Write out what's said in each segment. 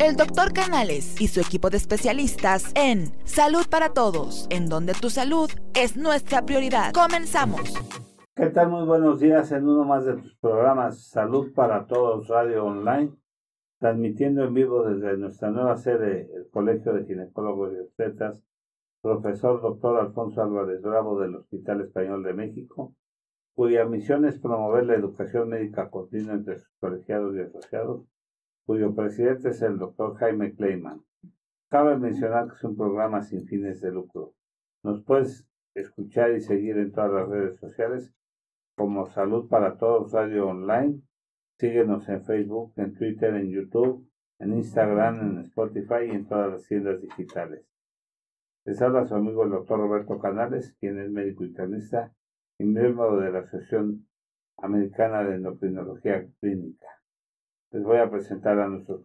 el doctor Canales y su equipo de especialistas en Salud para Todos, en donde tu salud es nuestra prioridad. Comenzamos. ¿Qué tal? Muy buenos días en uno más de tus programas Salud para Todos Radio Online, transmitiendo en vivo desde nuestra nueva sede, el Colegio de Ginecólogos y Obstetras, profesor doctor Alfonso Álvarez Bravo del Hospital Español de México, cuya misión es promover la educación médica continua entre sus colegiados y asociados cuyo presidente es el doctor Jaime Kleiman. Cabe mencionar que es un programa sin fines de lucro. Nos puedes escuchar y seguir en todas las redes sociales como Salud para Todos Radio Online. Síguenos en Facebook, en Twitter, en YouTube, en Instagram, en Spotify y en todas las tiendas digitales. Les habla su amigo el doctor Roberto Canales, quien es médico internista y miembro de la Asociación Americana de Endocrinología Clínica. Les voy a presentar a nuestros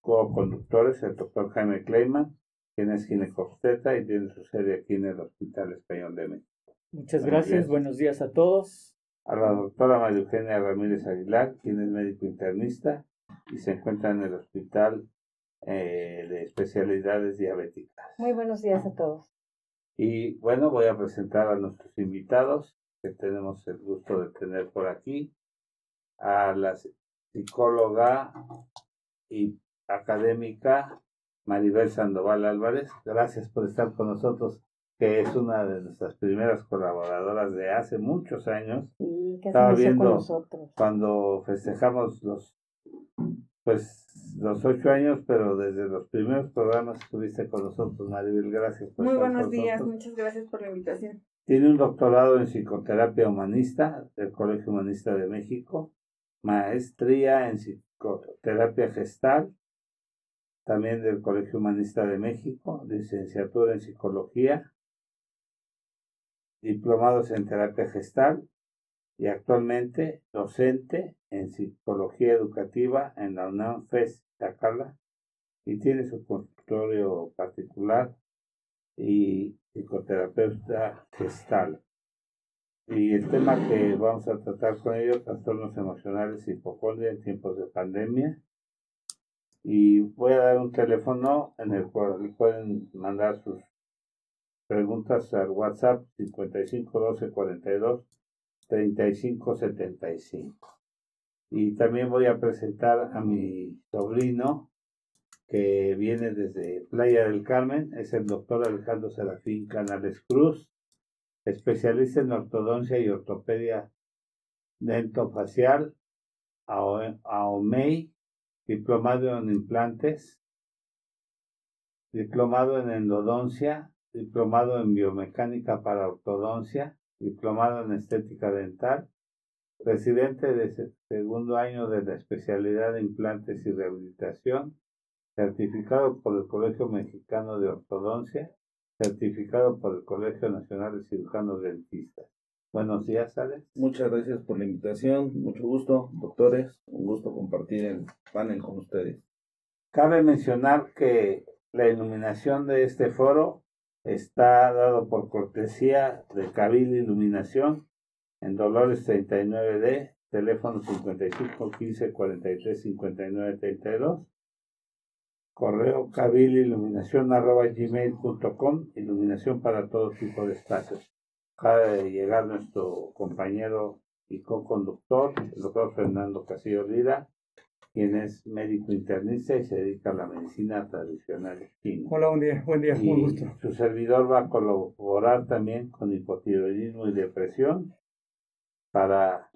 co-conductores, el doctor Jaime Kleiman, quien es ginecobstetra y tiene su sede aquí en el Hospital Español de México. Muchas gracias, buenos días a todos. A la doctora María Eugenia Ramírez Aguilar, quien es médico internista y se encuentra en el Hospital eh, de Especialidades Diabéticas. Muy buenos días a todos. Y bueno, voy a presentar a nuestros invitados que tenemos el gusto de tener por aquí. A las psicóloga y académica Maribel Sandoval Álvarez. Gracias por estar con nosotros, que es una de nuestras primeras colaboradoras de hace muchos años. Sí, que Estaba con viendo nosotros. cuando festejamos los, pues, los ocho años, pero desde los primeros programas estuviste con nosotros, Maribel. Gracias por Muy estar buenos con días, nosotros. muchas gracias por la invitación. Tiene un doctorado en psicoterapia humanista del Colegio Humanista de México, maestría en psicoterapia gestal, también del Colegio Humanista de México, licenciatura en psicología, diplomados en terapia gestal y actualmente docente en psicología educativa en la UNAM FES Tacala y tiene su consultorio particular y psicoterapeuta gestal. Y el tema que vamos a tratar con ellos, trastornos emocionales hipocondria en tiempos de pandemia. Y voy a dar un teléfono en el cual pueden mandar sus preguntas al WhatsApp 55 12 42 35 75. Y también voy a presentar a mi sobrino que viene desde Playa del Carmen, es el doctor Alejandro Serafín Canales Cruz, especialista en ortodoncia y ortopedia dentofacial, AOMEI, diplomado en implantes, diplomado en endodoncia, diplomado en biomecánica para ortodoncia, diplomado en estética dental, residente de se- segundo año de la especialidad de implantes y rehabilitación, certificado por el Colegio Mexicano de Ortodoncia, certificado por el Colegio Nacional de Cirujanos Dentistas. Buenos días, Alex. Muchas gracias por la invitación, mucho gusto, doctores, un gusto compartir el panel con ustedes. Cabe mencionar que la iluminación de este foro está dado por cortesía de Cabil Iluminación en Dolores 39D, teléfono 55 15 43 59 32, correo gmail.com, iluminación para todo tipo de espacios. Acaba de llegar nuestro compañero y co-conductor, el doctor Fernando Casillo Lira, quien es médico internista y se dedica a la medicina tradicional china. Hola, buen día, buen día, muy gusto. su servidor va a colaborar también con hipotiroidismo y depresión para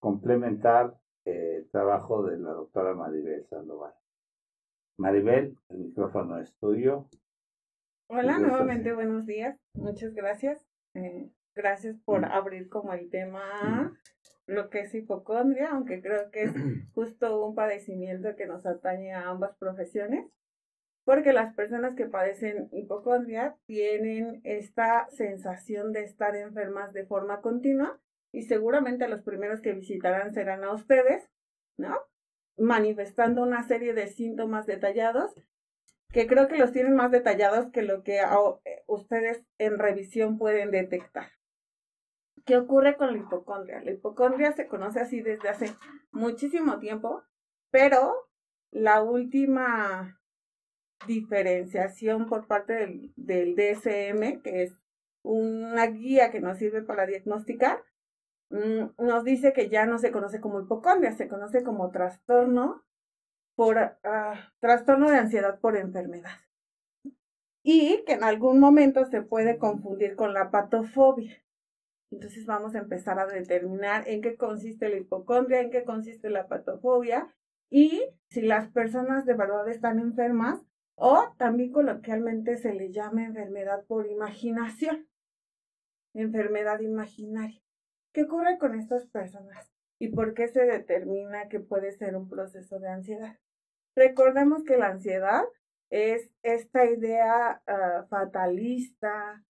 complementar eh, el trabajo de la doctora Maribel Sandoval. Maribel, el micrófono es tuyo. Hola, nuevamente buenos días, muchas gracias. Eh, gracias por Mm. abrir como el tema lo que es hipocondria, aunque creo que es justo un padecimiento que nos atañe a ambas profesiones, porque las personas que padecen hipocondria tienen esta sensación de estar enfermas de forma continua y seguramente los primeros que visitarán serán a ustedes, ¿no? Manifestando una serie de síntomas detallados que creo que los tienen más detallados que lo que eh, ustedes en revisión pueden detectar. ¿Qué ocurre con la hipocondria? La hipocondria se conoce así desde hace muchísimo tiempo, pero la última diferenciación por parte del, del DSM, que es una guía que nos sirve para diagnosticar, nos dice que ya no se conoce como hipocondria, se conoce como trastorno por ah, trastorno de ansiedad por enfermedad. Y que en algún momento se puede confundir con la patofobia. Entonces vamos a empezar a determinar en qué consiste la hipocondria, en qué consiste la patofobia y si las personas de verdad están enfermas o también coloquialmente se le llama enfermedad por imaginación enfermedad imaginaria. ¿Qué ocurre con estas personas? ¿Y por qué se determina que puede ser un proceso de ansiedad? Recordemos que la ansiedad es esta idea ah, fatalista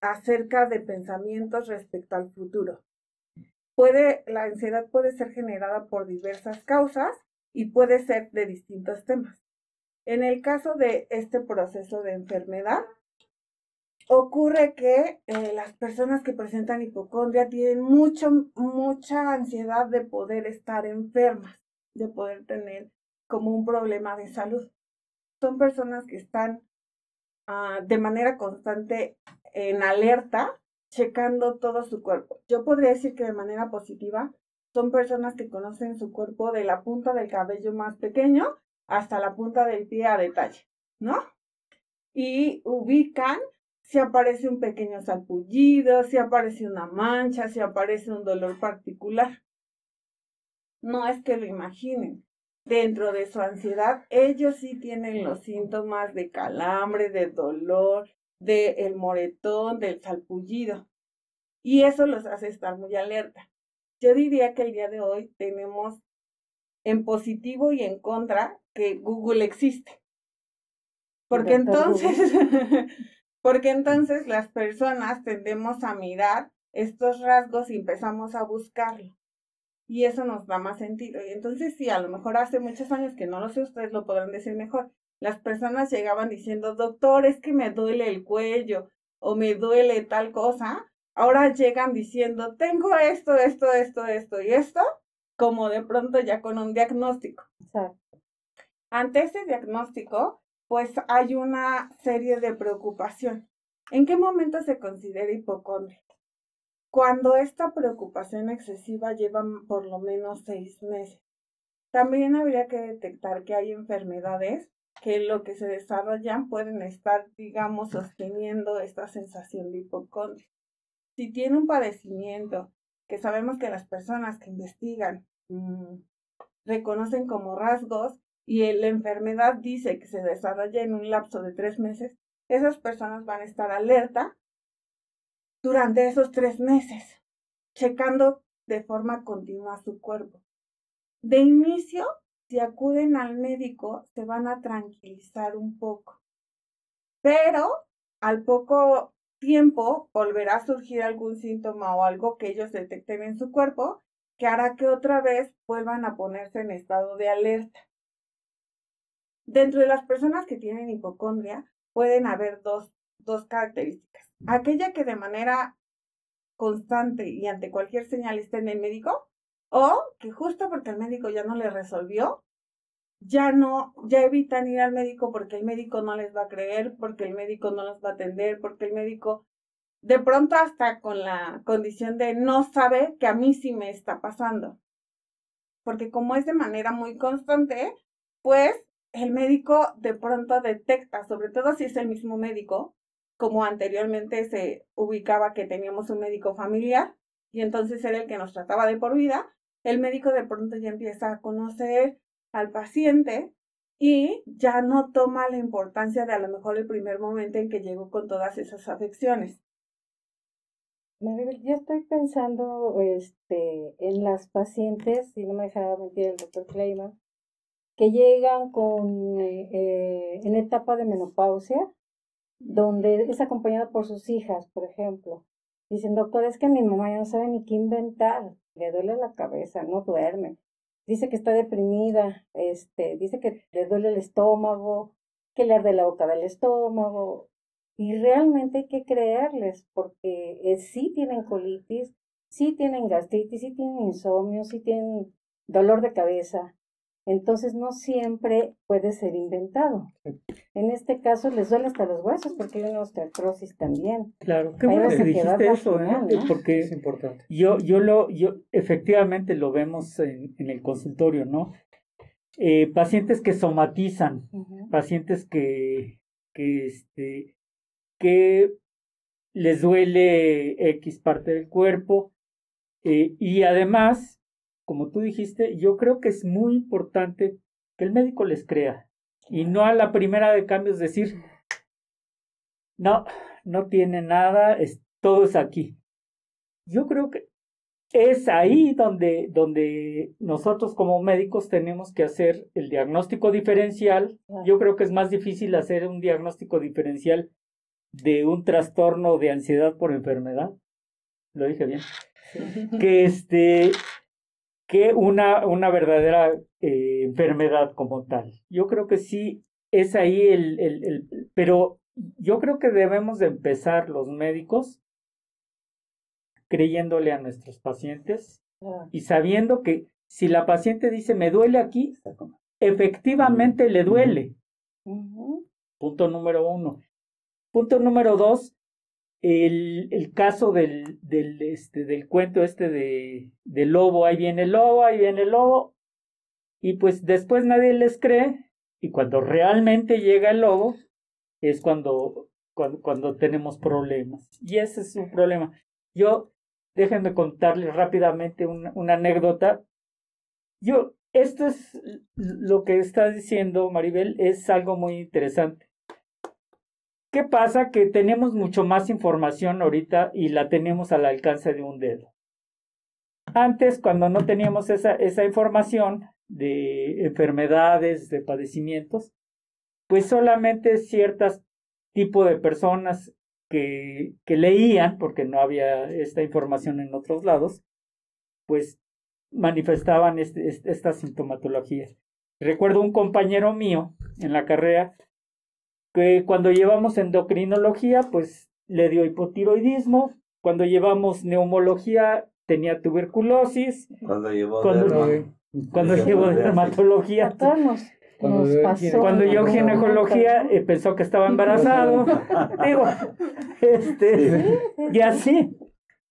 acerca de pensamientos respecto al futuro. Puede, la ansiedad puede ser generada por diversas causas y puede ser de distintos temas. En el caso de este proceso de enfermedad, ocurre que eh, las personas que presentan hipocondria tienen mucho, mucha ansiedad de poder estar enfermas, de poder tener como un problema de salud. Son personas que están ah, de manera constante en alerta, checando todo su cuerpo. Yo podría decir que de manera positiva son personas que conocen su cuerpo de la punta del cabello más pequeño hasta la punta del pie a detalle, ¿no? Y ubican si aparece un pequeño salpullido, si aparece una mancha, si aparece un dolor particular. No es que lo imaginen. Dentro de su ansiedad, ellos sí tienen los síntomas de calambre, de dolor, del el moretón, del salpullido. Y eso los hace estar muy alerta. Yo diría que el día de hoy tenemos en positivo y en contra que Google existe. Porque entonces, porque entonces las personas tendemos a mirar estos rasgos y empezamos a buscarlo. Y eso nos da más sentido. Y entonces sí, a lo mejor hace muchos años que no lo sé, ustedes lo podrán decir mejor. Las personas llegaban diciendo, doctor, es que me duele el cuello o me duele tal cosa. Ahora llegan diciendo, tengo esto, esto, esto, esto y esto, como de pronto ya con un diagnóstico. Ante ese diagnóstico, pues hay una serie de preocupación. ¿En qué momento se considera hipocondria? Cuando esta preocupación excesiva lleva por lo menos seis meses. También habría que detectar que hay enfermedades que lo que se desarrollan pueden estar, digamos, sosteniendo esta sensación de hipocondria. Si tiene un padecimiento que sabemos que las personas que investigan mm, reconocen como rasgos, y la enfermedad dice que se desarrolla en un lapso de tres meses, esas personas van a estar alerta durante esos tres meses, checando de forma continua su cuerpo. De inicio, si acuden al médico, se van a tranquilizar un poco, pero al poco tiempo volverá a surgir algún síntoma o algo que ellos detecten en su cuerpo que hará que otra vez vuelvan a ponerse en estado de alerta. Dentro de las personas que tienen hipocondria pueden haber dos, dos características. Aquella que de manera constante y ante cualquier señal esté en el médico, o que justo porque el médico ya no le resolvió, ya no, ya evitan ir al médico porque el médico no les va a creer, porque el médico no los va a atender, porque el médico de pronto hasta con la condición de no sabe que a mí sí me está pasando. Porque como es de manera muy constante, pues el médico de pronto detecta, sobre todo si es el mismo médico, como anteriormente se ubicaba que teníamos un médico familiar y entonces era el que nos trataba de por vida, el médico de pronto ya empieza a conocer al paciente y ya no toma la importancia de a lo mejor el primer momento en que llegó con todas esas afecciones. Maribel, yo estoy pensando este, en las pacientes, si no me dejaba mentir el doctor Kleiman, que llegan con, eh, en etapa de menopausia, donde es acompañada por sus hijas, por ejemplo. Dicen, doctor, es que mi mamá ya no sabe ni qué inventar, le duele la cabeza, no duerme. Dice que está deprimida, este, dice que le duele el estómago, que le arde la boca del estómago. Y realmente hay que creerles, porque eh, sí tienen colitis, sí tienen gastritis, sí tienen insomnio, sí tienen dolor de cabeza, Entonces no siempre puede ser inventado. En este caso les duele hasta los huesos porque hay una osteoporosis también. Claro, qué bueno que dijiste eso, ¿eh? porque es importante. Yo, yo lo, yo efectivamente lo vemos en, el consultorio, ¿no? Eh, pacientes que somatizan, pacientes que, que, este, que les duele X parte del cuerpo eh, y además como tú dijiste, yo creo que es muy importante que el médico les crea y no a la primera de cambios decir, no, no tiene nada, es, todo es aquí. Yo creo que es ahí donde, donde nosotros como médicos tenemos que hacer el diagnóstico diferencial. Yo creo que es más difícil hacer un diagnóstico diferencial de un trastorno de ansiedad por enfermedad. Lo dije bien. Que este, que una, una verdadera eh, enfermedad como tal. Yo creo que sí es ahí el, el, el, pero yo creo que debemos de empezar los médicos creyéndole a nuestros pacientes y sabiendo que si la paciente dice me duele aquí, efectivamente le duele. Punto número uno. Punto número dos, el, el caso del, del, este, del cuento este de, del lobo, ahí viene el lobo, ahí viene el lobo, y pues después nadie les cree, y cuando realmente llega el lobo, es cuando, cuando, cuando tenemos problemas. Y ese es un problema. Yo, déjenme contarles rápidamente una, una anécdota. Yo, esto es lo que está diciendo Maribel, es algo muy interesante. ¿Qué pasa? Que tenemos mucho más información ahorita y la tenemos al alcance de un dedo. Antes, cuando no teníamos esa, esa información de enfermedades, de padecimientos, pues solamente ciertas tipo de personas que, que leían, porque no había esta información en otros lados, pues manifestaban este, estas sintomatologías. Recuerdo un compañero mío en la carrera que cuando llevamos endocrinología, pues le dio hipotiroidismo, cuando llevamos neumología tenía tuberculosis, cuando llevó cuando, llevó dermatología, cuando, pasó, cuando yo ginecología eh, pensó que estaba embarazado, digo, este, y así.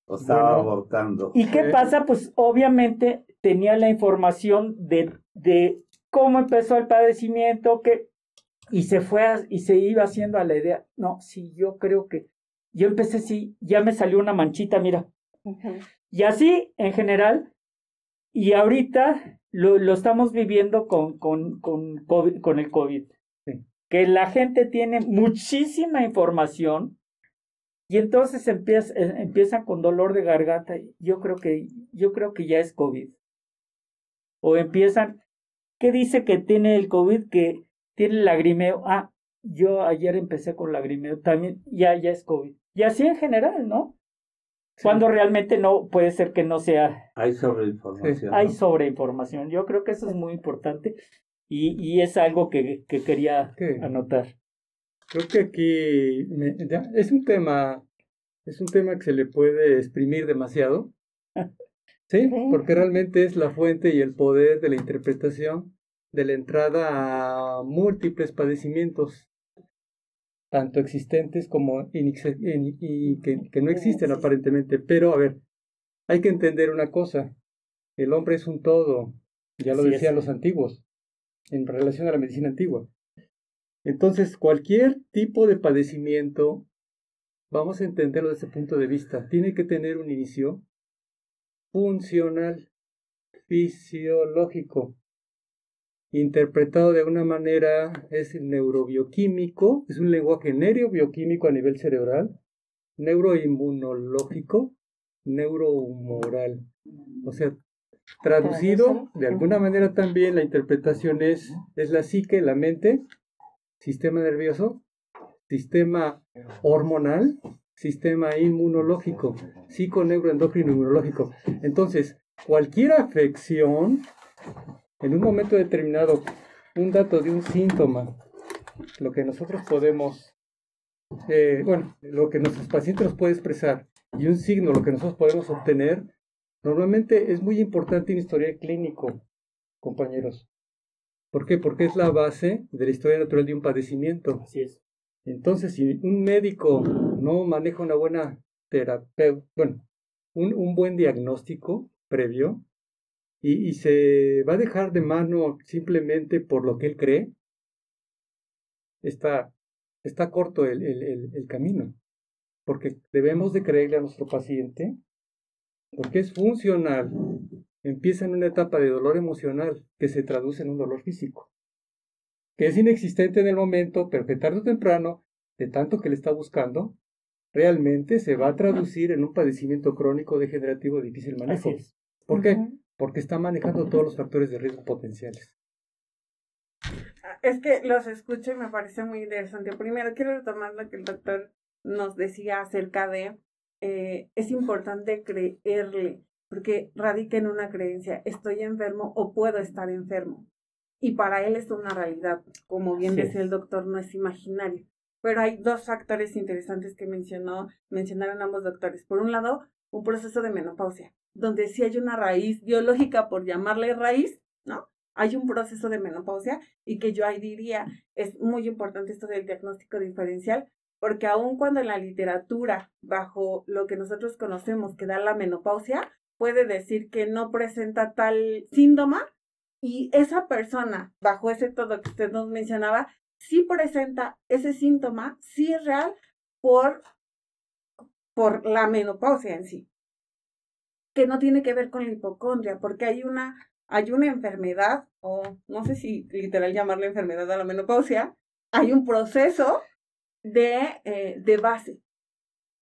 O estaba abortando. ¿Y qué pasa? Pues obviamente tenía la información de, de cómo empezó el padecimiento, que y se fue y se iba haciendo a la idea, no, sí, yo creo que yo empecé, sí, ya me salió una manchita, mira. Y así, en general, y ahorita lo, lo estamos viviendo con, con, con, con el COVID. Que la gente tiene muchísima información y entonces empieza, eh, empiezan con dolor de garganta. Yo creo que, yo creo que ya es COVID. O empiezan, ¿qué dice que tiene el COVID? Que tiene lagrimeo. Ah, yo ayer empecé con lagrimeo, también ya, ya es COVID. Y así en general, ¿no? Cuando realmente no, puede ser que no sea. Hay sobreinformación. Hay sobreinformación. Yo creo que eso es muy importante y, y es algo que, que quería anotar. Creo que aquí es un tema, es un tema que se le puede exprimir demasiado. ¿Sí? Porque realmente es la fuente y el poder de la interpretación de la entrada a múltiples padecimientos, tanto existentes como y que, que no existen aparentemente. Pero, a ver, hay que entender una cosa, el hombre es un todo, ya lo decían los antiguos, en relación a la medicina antigua. Entonces, cualquier tipo de padecimiento, vamos a entenderlo desde ese punto de vista, tiene que tener un inicio funcional, fisiológico, interpretado de una manera es neurobioquímico, es un lenguaje neurobioquímico a nivel cerebral, neuroinmunológico, neurohumoral. O sea, traducido de alguna manera también la interpretación es, es la psique, la mente, sistema nervioso, sistema hormonal, sistema inmunológico, psiconeuroendocrino inmunológico. Entonces, cualquier afección en un momento determinado un dato de un síntoma, lo que nosotros podemos, eh, bueno, lo que nuestros pacientes nos puede expresar y un signo, lo que nosotros podemos obtener, normalmente es muy importante en historial clínico, compañeros. ¿Por qué? Porque es la base de la historia natural de un padecimiento. Así es. Entonces, si un médico no maneja una buena terapia, bueno, un, un buen diagnóstico previo, y, y, se va a dejar de mano simplemente por lo que él cree, está, está corto el, el, el camino. Porque debemos de creerle a nuestro paciente, porque es funcional. Empieza en una etapa de dolor emocional que se traduce en un dolor físico que es inexistente en el momento, pero que tarde o temprano, de tanto que le está buscando, realmente se va a traducir en un padecimiento crónico degenerativo de difícil manejo. ¿Por qué? Porque está manejando todos los factores de riesgo potenciales. Es que los escucho y me parece muy interesante. Primero, quiero retomar lo que el doctor nos decía acerca de, eh, es importante creerle, porque radica en una creencia, estoy enfermo o puedo estar enfermo y para él es una realidad. Como bien decía el doctor, no es imaginario. Pero hay dos factores interesantes que mencionó, mencionaron ambos doctores. Por un lado, un proceso de menopausia, donde sí hay una raíz biológica, por llamarle raíz, ¿no? Hay un proceso de menopausia y que yo ahí diría, es muy importante esto del diagnóstico diferencial, porque aun cuando en la literatura, bajo lo que nosotros conocemos que da la menopausia, puede decir que no presenta tal síntoma, y esa persona, bajo ese todo que usted nos mencionaba, sí presenta ese síntoma, sí es real por, por la menopausia en sí, que no tiene que ver con la hipocondria, porque hay una, hay una enfermedad, o no sé si literal llamarle enfermedad a la menopausia, hay un proceso de, eh, de base.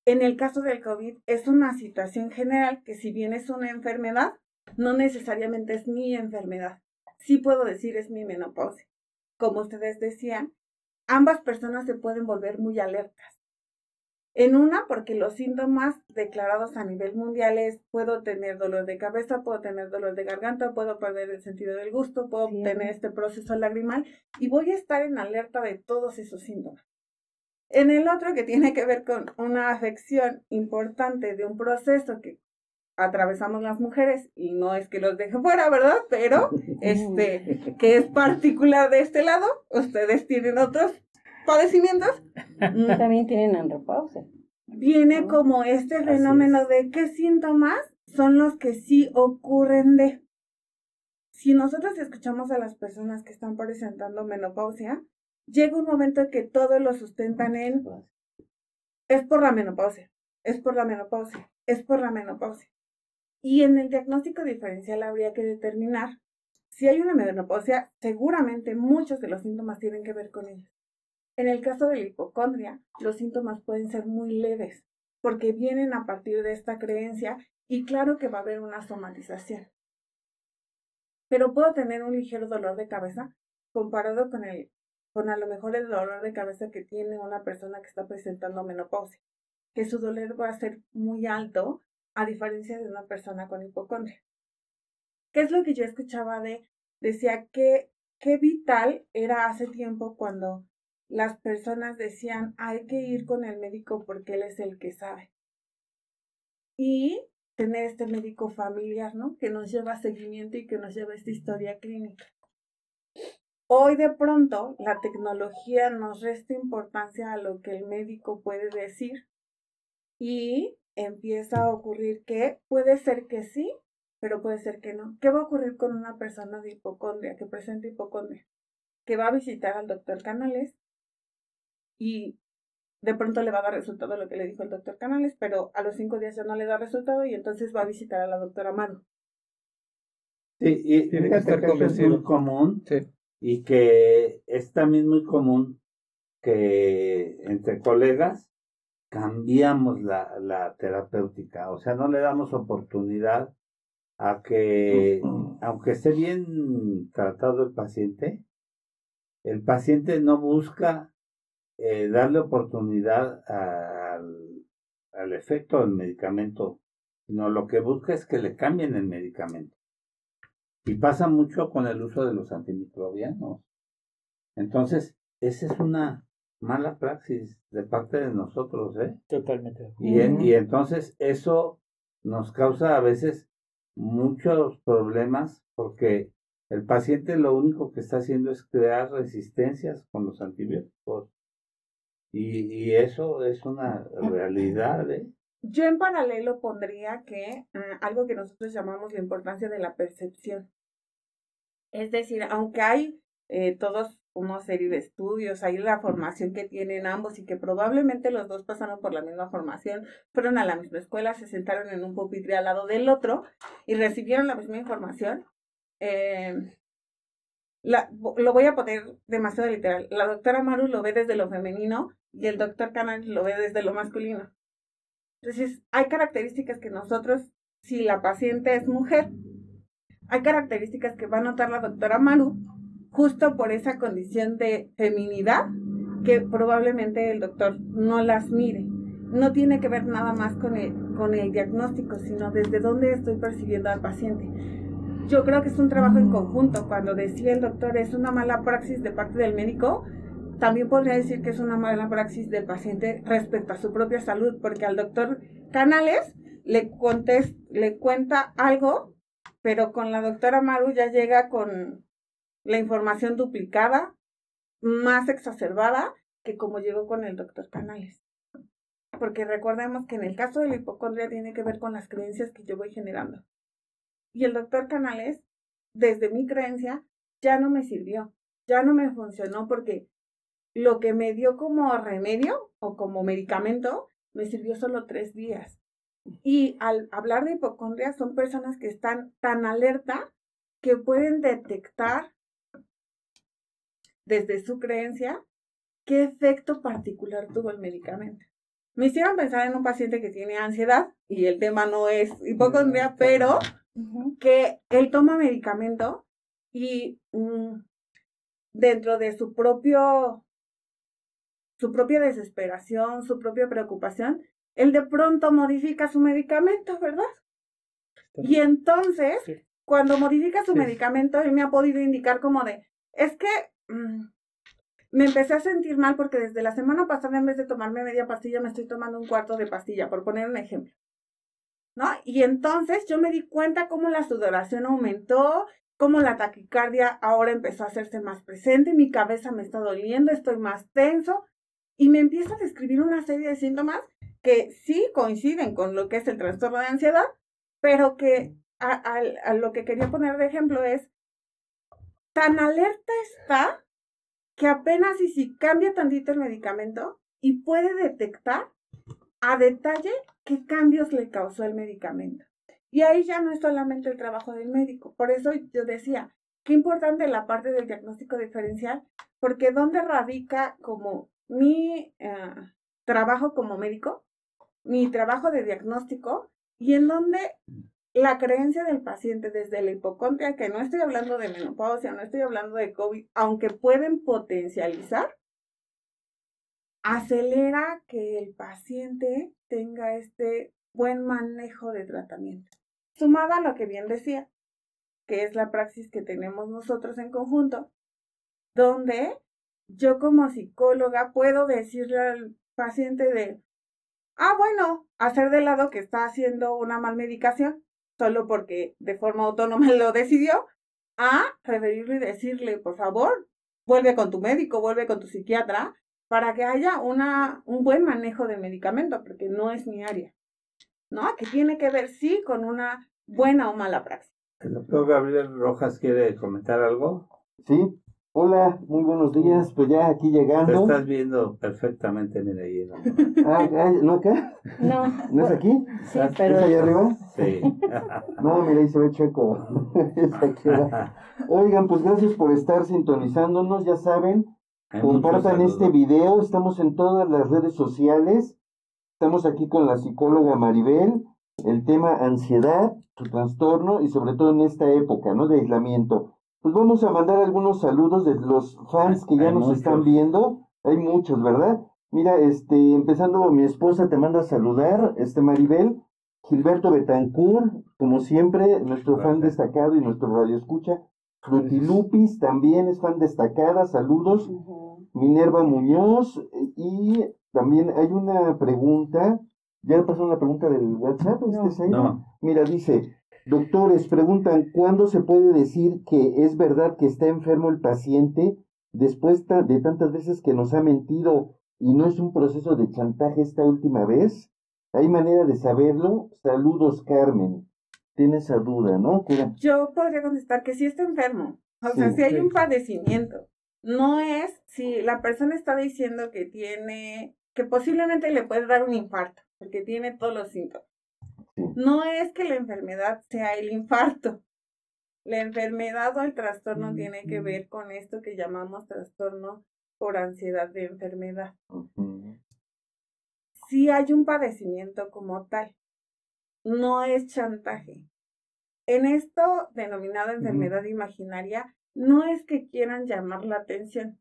En el caso del COVID es una situación general que si bien es una enfermedad, no necesariamente es mi enfermedad sí puedo decir es mi menopausia. Como ustedes decían, ambas personas se pueden volver muy alertas. En una, porque los síntomas declarados a nivel mundial es puedo tener dolor de cabeza, puedo tener dolor de garganta, puedo perder el sentido del gusto, puedo tener este proceso lagrimal y voy a estar en alerta de todos esos síntomas. En el otro, que tiene que ver con una afección importante de un proceso que atravesamos las mujeres y no es que los deje fuera, ¿verdad? Pero este que es particular de este lado, ustedes tienen otros padecimientos. Mm. También tienen andropausia. Viene como este fenómeno de qué síntomas son los que sí ocurren de si nosotros escuchamos a las personas que están presentando menopausia, llega un momento que todos lo sustentan en es por la menopausia, es por la menopausia, es por la menopausia. Y en el diagnóstico diferencial habría que determinar si hay una menopausia, seguramente muchos de los síntomas tienen que ver con ella. En el caso de la hipocondria, los síntomas pueden ser muy leves porque vienen a partir de esta creencia y claro que va a haber una somatización. Pero puedo tener un ligero dolor de cabeza comparado con el con a lo mejor el dolor de cabeza que tiene una persona que está presentando menopausia, que su dolor va a ser muy alto a diferencia de una persona con hipocondria. ¿Qué es lo que yo escuchaba de, decía que qué vital era hace tiempo cuando las personas decían hay que ir con el médico porque él es el que sabe. Y tener este médico familiar, ¿no? Que nos lleva seguimiento y que nos lleva esta historia clínica. Hoy de pronto la tecnología nos resta importancia a lo que el médico puede decir y empieza a ocurrir que puede ser que sí, pero puede ser que no. ¿Qué va a ocurrir con una persona de hipocondria que presenta hipocondria? Que va a visitar al doctor Canales y de pronto le va a dar resultado lo que le dijo el doctor Canales, pero a los cinco días ya no le da resultado y entonces va a visitar a la doctora Mano. Sí, y Tiene que estar que es muy común. Y que es también muy común que entre colegas cambiamos la, la terapéutica, o sea, no le damos oportunidad a que, aunque esté bien tratado el paciente, el paciente no busca eh, darle oportunidad al, al efecto del medicamento, sino lo que busca es que le cambien el medicamento. Y pasa mucho con el uso de los antimicrobianos. Entonces, esa es una mala praxis de parte de nosotros, ¿eh? Totalmente. Y, y entonces eso nos causa a veces muchos problemas porque el paciente lo único que está haciendo es crear resistencias con los antibióticos. Y, y eso es una realidad. ¿eh? Yo en paralelo pondría que ah, algo que nosotros llamamos la importancia de la percepción. Es decir, aunque hay eh, todos una serie de estudios, hay la formación que tienen ambos y que probablemente los dos pasaron por la misma formación, fueron a la misma escuela, se sentaron en un pupitre al lado del otro y recibieron la misma información. Eh, lo voy a poner demasiado literal. La doctora Maru lo ve desde lo femenino y el doctor Canal lo ve desde lo masculino. Entonces, hay características que nosotros, si la paciente es mujer, hay características que va a notar la doctora Maru justo por esa condición de feminidad que probablemente el doctor no las mire. No tiene que ver nada más con el, con el diagnóstico, sino desde dónde estoy percibiendo al paciente. Yo creo que es un trabajo en conjunto. Cuando decía el doctor es una mala praxis de parte del médico, también podría decir que es una mala praxis del paciente respecto a su propia salud, porque al doctor Canales le, le cuenta algo, pero con la doctora Maru ya llega con la información duplicada, más exacerbada que como llegó con el doctor Canales. Porque recordemos que en el caso de la hipocondria tiene que ver con las creencias que yo voy generando. Y el doctor Canales, desde mi creencia, ya no me sirvió, ya no me funcionó porque lo que me dio como remedio o como medicamento me sirvió solo tres días. Y al hablar de hipocondria son personas que están tan alerta que pueden detectar desde su creencia qué efecto particular tuvo el medicamento. Me hicieron pensar en un paciente que tiene ansiedad y el tema no es hipocondria, pero que él toma medicamento y mm, dentro de su propio su propia desesperación, su propia preocupación, él de pronto modifica su medicamento, ¿verdad? Y entonces, cuando modifica su medicamento, él me ha podido indicar como de, es que mm, me empecé a sentir mal porque desde la semana pasada en vez de tomarme media pastilla me estoy tomando un cuarto de pastilla, por poner un ejemplo. ¿No? Y entonces yo me di cuenta cómo la sudoración aumentó, cómo la taquicardia ahora empezó a hacerse más presente, mi cabeza me está doliendo, estoy más tenso y me empieza a describir una serie de síntomas que sí coinciden con lo que es el trastorno de ansiedad, pero que a, lo que quería poner de ejemplo es, tan alerta está que apenas y si cambia tantito el medicamento y puede detectar a detalle qué cambios le causó el medicamento. Y ahí ya no es solamente el trabajo del médico. Por eso yo decía, qué importante la parte del diagnóstico diferencial, porque dónde radica como mi eh, trabajo como médico, mi trabajo de diagnóstico y en donde la creencia del paciente desde la hipocondria, que no estoy hablando de menopausia, no estoy hablando de COVID, aunque pueden potencializar, acelera que el paciente tenga este buen manejo de tratamiento. Sumada a lo que bien decía, que es la praxis que tenemos nosotros en conjunto, donde yo como psicóloga puedo decirle al paciente de, ah, bueno, hacer de lado que está haciendo una mal medicación, solo porque de forma autónoma lo decidió, a referirle y decirle, por favor, vuelve con tu médico, vuelve con tu psiquiatra, para que haya una, un buen manejo de medicamento, porque no es mi área, ¿no? Que tiene que ver, sí, con una buena o mala praxis. ¿El doctor Gabriel Rojas quiere comentar algo? Sí, Hola, muy buenos días. Pues ya aquí llegando. Te estás viendo perfectamente, mira ahí. Ah, ah, ¿no acá? No. ¿No es aquí? Sí, pero... ¿Es allá arriba? Sí. no, mira, ahí se ve chueco. Oigan, pues gracias por estar sintonizándonos. Ya saben, compartan este video. Estamos en todas las redes sociales. Estamos aquí con la psicóloga Maribel. El tema ansiedad, su trastorno y sobre todo en esta época, ¿no? De aislamiento. Pues vamos a mandar algunos saludos de los fans que ya nos están viendo. Hay muchos, ¿verdad? Mira, este, empezando mi esposa te manda a saludar, este Maribel, Gilberto Betancourt, como siempre, nuestro fan destacado y nuestro radio escucha. Frutilupis también es fan destacada, saludos. Minerva Muñoz, y también hay una pregunta, ya le pasó una pregunta del WhatsApp, este no. Mira, dice, Doctores, preguntan, ¿cuándo se puede decir que es verdad que está enfermo el paciente después de tantas veces que nos ha mentido y no es un proceso de chantaje esta última vez? ¿Hay manera de saberlo? Saludos, Carmen. Tiene esa duda, ¿no? Yo podría contestar que sí está enfermo. O sea, si hay un padecimiento. No es si la persona está diciendo que tiene, que posiblemente le puede dar un infarto, porque tiene todos los síntomas. No es que la enfermedad sea el infarto. La enfermedad o el trastorno tiene que ver con esto que llamamos trastorno por ansiedad de enfermedad. Si hay un padecimiento como tal, no es chantaje. En esto denominado enfermedad imaginaria, no es que quieran llamar la atención.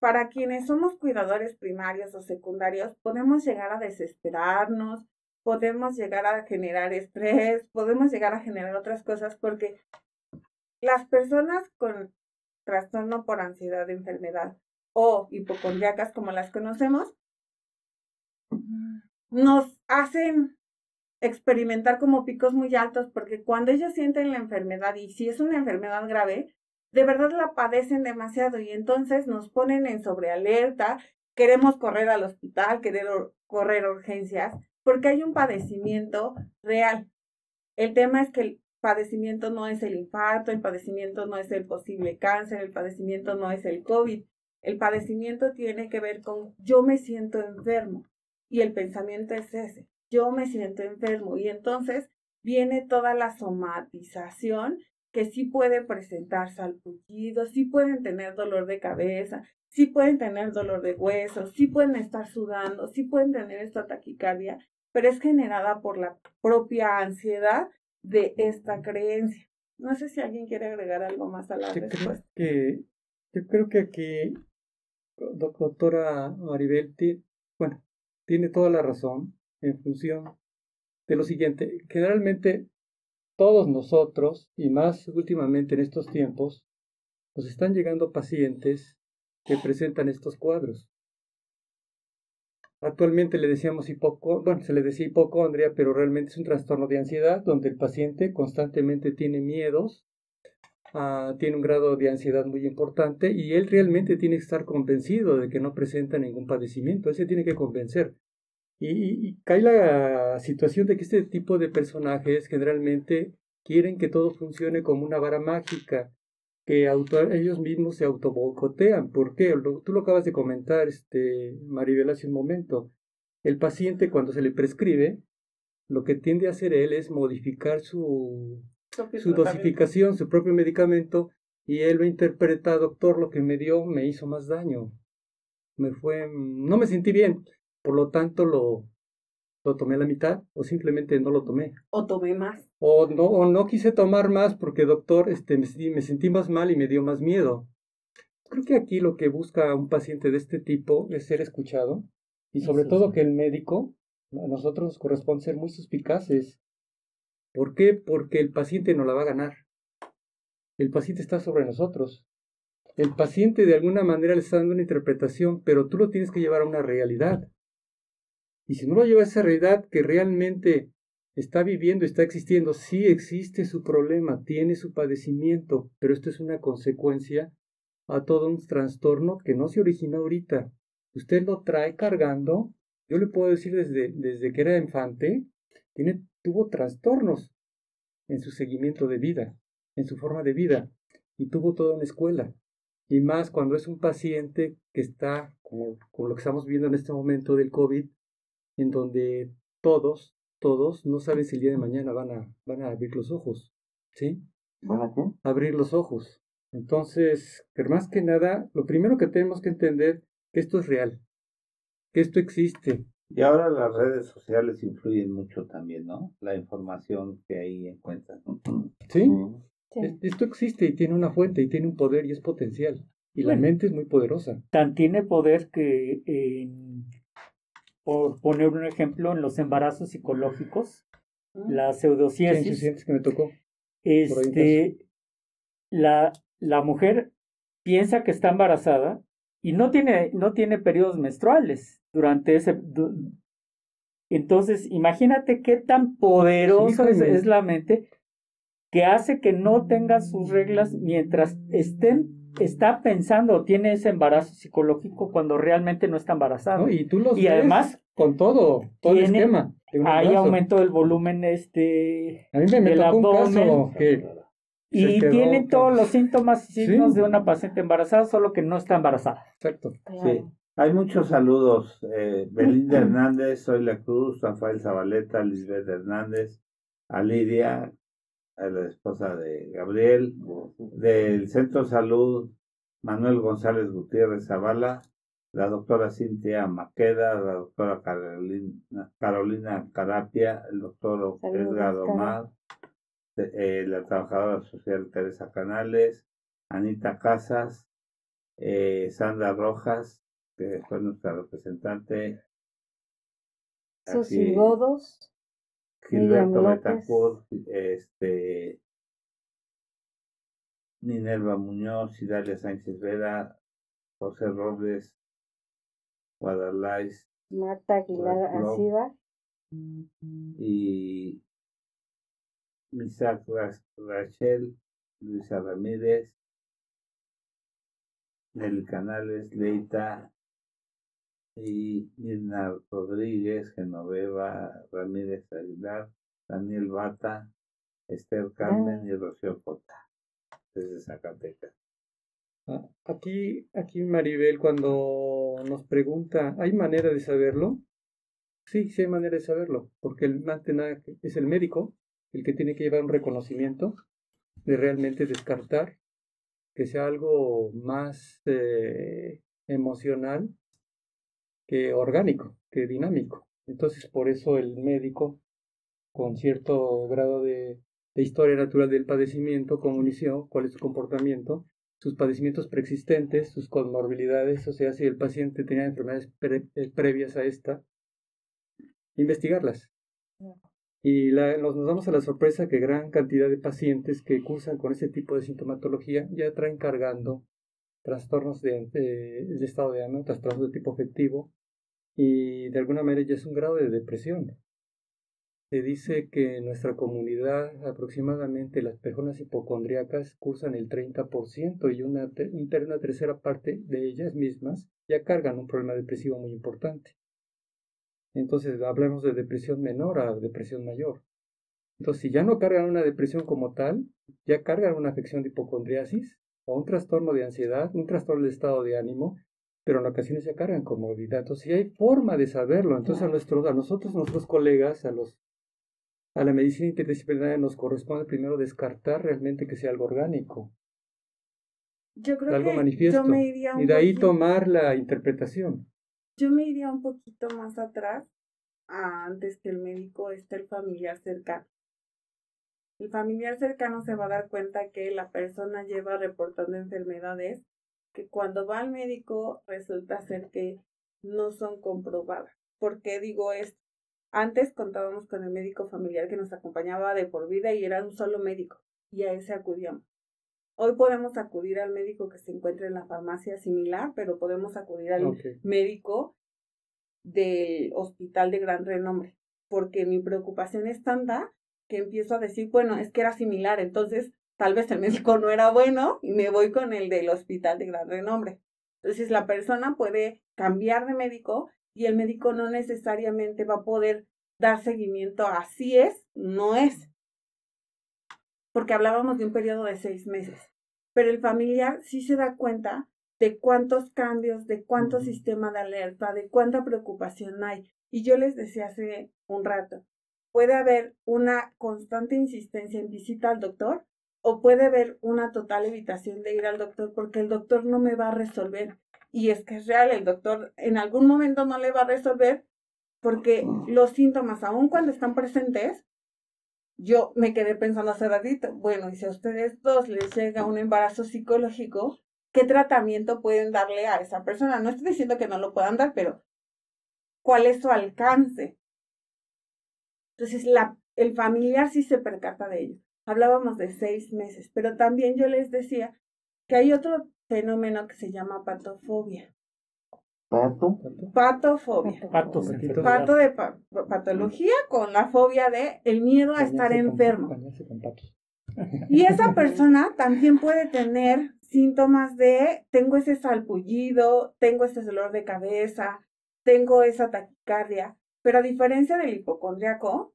Para quienes somos cuidadores primarios o secundarios, podemos llegar a desesperarnos, podemos llegar a generar estrés, podemos llegar a generar otras cosas porque las personas con trastorno por ansiedad de enfermedad o hipocondriacas como las conocemos, nos hacen experimentar como picos muy altos porque cuando ellos sienten la enfermedad y si es una enfermedad grave, de verdad la padecen demasiado y entonces nos ponen en sobrealerta, queremos correr al hospital, querer correr urgencias, porque hay un padecimiento real. El tema es que el padecimiento no es el infarto, el padecimiento no es el posible cáncer, el padecimiento no es el COVID. El padecimiento tiene que ver con yo me siento enfermo y el pensamiento es ese, yo me siento enfermo y entonces viene toda la somatización que sí puede presentar salpullido, sí pueden tener dolor de cabeza, sí pueden tener dolor de huesos, sí pueden estar sudando, sí pueden tener esta taquicardia, pero es generada por la propia ansiedad de esta creencia. No sé si alguien quiere agregar algo más a la yo respuesta. Creo que, yo creo que aquí, doctora Maribel, bueno, tiene toda la razón en función de lo siguiente. Generalmente todos nosotros, y más últimamente en estos tiempos, nos están llegando pacientes que presentan estos cuadros. Actualmente le decíamos bueno, se le decía hipocondria, pero realmente es un trastorno de ansiedad donde el paciente constantemente tiene miedos, ah, tiene un grado de ansiedad muy importante y él realmente tiene que estar convencido de que no presenta ningún padecimiento, él se tiene que convencer. Y, cae la situación de que este tipo de personajes generalmente quieren que todo funcione como una vara mágica, que ellos mismos se autobocotean. ¿Por qué? Tú lo acabas de comentar, este, Maribel, hace un momento. El paciente cuando se le prescribe, lo que tiende a hacer él es modificar su, su dosificación, su propio medicamento, y él lo interpreta, doctor, lo que me dio me hizo más daño. Me fue, no me sentí bien por lo tanto lo, lo tomé a la mitad o simplemente no lo tomé. O tomé más. O no, o no quise tomar más porque, doctor, este, me, me sentí más mal y me dio más miedo. Creo que aquí lo que busca un paciente de este tipo es ser escuchado y sobre todo que el médico, a nosotros nos corresponde ser muy suspicaces. ¿Por qué? Porque el paciente no la va a ganar. El paciente está sobre nosotros. El paciente de alguna manera le está dando una interpretación, pero tú lo tienes que llevar a una realidad. Y si no lo lleva a esa realidad que realmente está viviendo, está existiendo, sí existe su problema, tiene su padecimiento, pero esto es una consecuencia a todo un trastorno que no se originó ahorita. Usted lo trae cargando, yo le puedo decir desde, desde que era infante, tiene, tuvo trastornos en su seguimiento de vida, en su forma de vida, y tuvo toda una escuela. Y más cuando es un paciente que está, como, como lo que estamos viendo en este momento del COVID, en donde todos, todos no saben si el día de mañana van a, van a abrir los ojos, ¿sí? ¿Van a qué? Abrir los ojos. Entonces, más que nada, lo primero que tenemos que entender que esto es real, que esto existe. Y ahora las redes sociales influyen mucho también, ¿no? La información que ahí encuentran. ¿Sí? Esto existe y tiene una fuente y tiene un poder y es potencial. Y la mente es muy poderosa. Tan tiene poder que en por poner un ejemplo, en los embarazos psicológicos, la pseudociencia que me tocó. Este, la, la mujer piensa que está embarazada y no tiene, no tiene periodos menstruales durante ese... entonces, imagínate qué tan poderosa es, la mente que hace que no tenga sus reglas mientras estén está pensando o tiene ese embarazo psicológico cuando realmente no está embarazado. y tú los y además con todo, todo el esquema. Hay aumento del volumen este A mí me, me tocó un caso que y tienen todos los síntomas y signos de una paciente embarazada, solo que no está embarazada. Exacto. Sí. Hay muchos saludos. Eh, Belinda Hernández, Soy La Cruz, Rafael Zabaleta, Lisbeth Hernández, a Lidia, la esposa de Gabriel, del Centro Salud Manuel González Gutiérrez Zavala, la doctora Cintia Maqueda, la doctora Carolina, Carolina Carapia, el doctor Edgar Omar, eh, la trabajadora social Teresa Canales, Anita Casas, eh, Sandra Rojas, que fue nuestra representante. Susi Godos. Gilberto Betancourt, este, Minerva Muñoz, Idalia Sánchez Vera, José Robles, Guadalajara, Marta Aguilar Asiva y Isaac Rachel, Luisa Ramírez, Nelly Canales, Leita, y Mirna Rodríguez, Genoveva Ramírez Aguilar, Daniel Bata, Esther Carmen y Rocío Cota, desde Zacatecas. Ah, aquí, aquí Maribel, cuando nos pregunta, ¿hay manera de saberlo? Sí, sí hay manera de saberlo, porque el es el médico el que tiene que llevar un reconocimiento de realmente descartar que sea algo más eh, emocional que orgánico, que dinámico. Entonces, por eso el médico, con cierto grado de, historia natural del padecimiento, comunicó cuál es su comportamiento, sus padecimientos preexistentes, sus comorbilidades, o sea, si el paciente tenía enfermedades eh, previas a esta, investigarlas. Y nos, damos a la sorpresa que gran cantidad de pacientes que cursan con ese tipo de sintomatología ya traen cargando trastornos de, de estado de ánimo, trastornos de tipo afectivo, y de alguna manera ya es un grado de depresión. Se dice que en nuestra comunidad aproximadamente las personas hipocondriacas cursan el 30% y una, una tercera parte de ellas mismas ya cargan un problema depresivo muy importante. Entonces hablamos de depresión menor a depresión mayor. Entonces, si ya no cargan una depresión como tal, ya cargan una afección de hipocondriasis o un trastorno de ansiedad, un trastorno de estado de ánimo, pero en ocasiones se cargan con movilidad. Entonces, hay forma de saberlo, entonces a, nuestros, a nosotros, nuestros colegas, a, los, a la medicina interdisciplinaria nos corresponde primero descartar realmente que sea algo orgánico. Yo creo algo que manifiesto. y de ahí tomar la interpretación. Yo me iría un poquito más atrás, antes que el médico esté el familiar cercano. El familiar cercano se va a dar cuenta que la persona lleva reportando enfermedades que cuando va al médico resulta ser que no son comprobadas. ¿Por qué digo esto? Antes contábamos con el médico familiar que nos acompañaba de por vida y era un solo médico y a ese acudíamos. Hoy podemos acudir al médico que se encuentre en la farmacia similar, pero podemos acudir al médico del hospital de gran renombre, porque mi preocupación es tanta que empiezo a decir, bueno, es que era similar, entonces tal vez el médico no era bueno y me voy con el del hospital de gran renombre. Entonces la persona puede cambiar de médico y el médico no necesariamente va a poder dar seguimiento a si es, no es. Porque hablábamos de un periodo de seis meses. Pero el familiar sí se da cuenta de cuántos cambios, de cuánto sistema de alerta, de cuánta preocupación hay. Y yo les decía hace un rato, puede haber una constante insistencia en visita al doctor o puede haber una total evitación de ir al doctor porque el doctor no me va a resolver. Y es que es real, el doctor en algún momento no le va a resolver porque los síntomas, aun cuando están presentes, yo me quedé pensando hace ratito, bueno, y si a ustedes dos les llega un embarazo psicológico, ¿qué tratamiento pueden darle a esa persona? No estoy diciendo que no lo puedan dar, pero ¿cuál es su alcance? Entonces, la, el familiar sí se percata de ello hablábamos de seis meses, pero también yo les decía que hay otro fenómeno que se llama patofobia. ¿Pato? Patofobia. Pato, Pato de patología con la fobia de el miedo a estar enfermo. Y esa persona también puede tener síntomas de tengo ese salpullido, tengo ese dolor de cabeza, tengo esa taquicardia, pero a diferencia del hipocondriaco,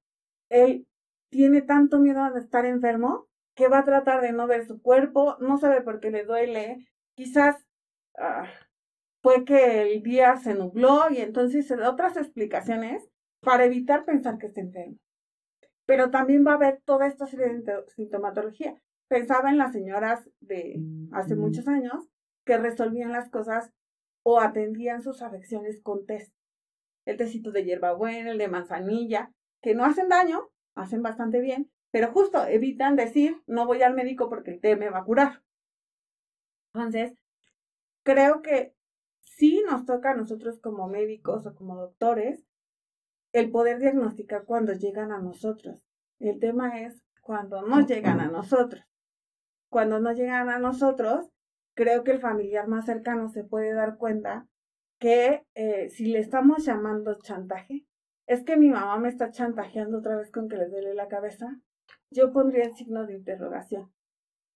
él tiene tanto miedo de estar enfermo que va a tratar de no ver su cuerpo, no sabe por qué le duele, quizás ah, fue que el día se nubló y entonces se da otras explicaciones para evitar pensar que está enfermo. Pero también va a haber toda esta serie de sintomatología. Pensaba en las señoras de hace muchos años que resolvían las cosas o atendían sus afecciones con test. El tecito de hierbabuena, el de manzanilla, que no hacen daño, hacen bastante bien, pero justo evitan decir, no voy al médico porque el té me va a curar. Entonces, creo que sí nos toca a nosotros como médicos o como doctores el poder diagnosticar cuando llegan a nosotros. El tema es cuando no llegan a nosotros. Cuando no llegan a nosotros, creo que el familiar más cercano se puede dar cuenta que eh, si le estamos llamando chantaje, es que mi mamá me está chantajeando otra vez con que le duele la cabeza, yo pondría el signo de interrogación.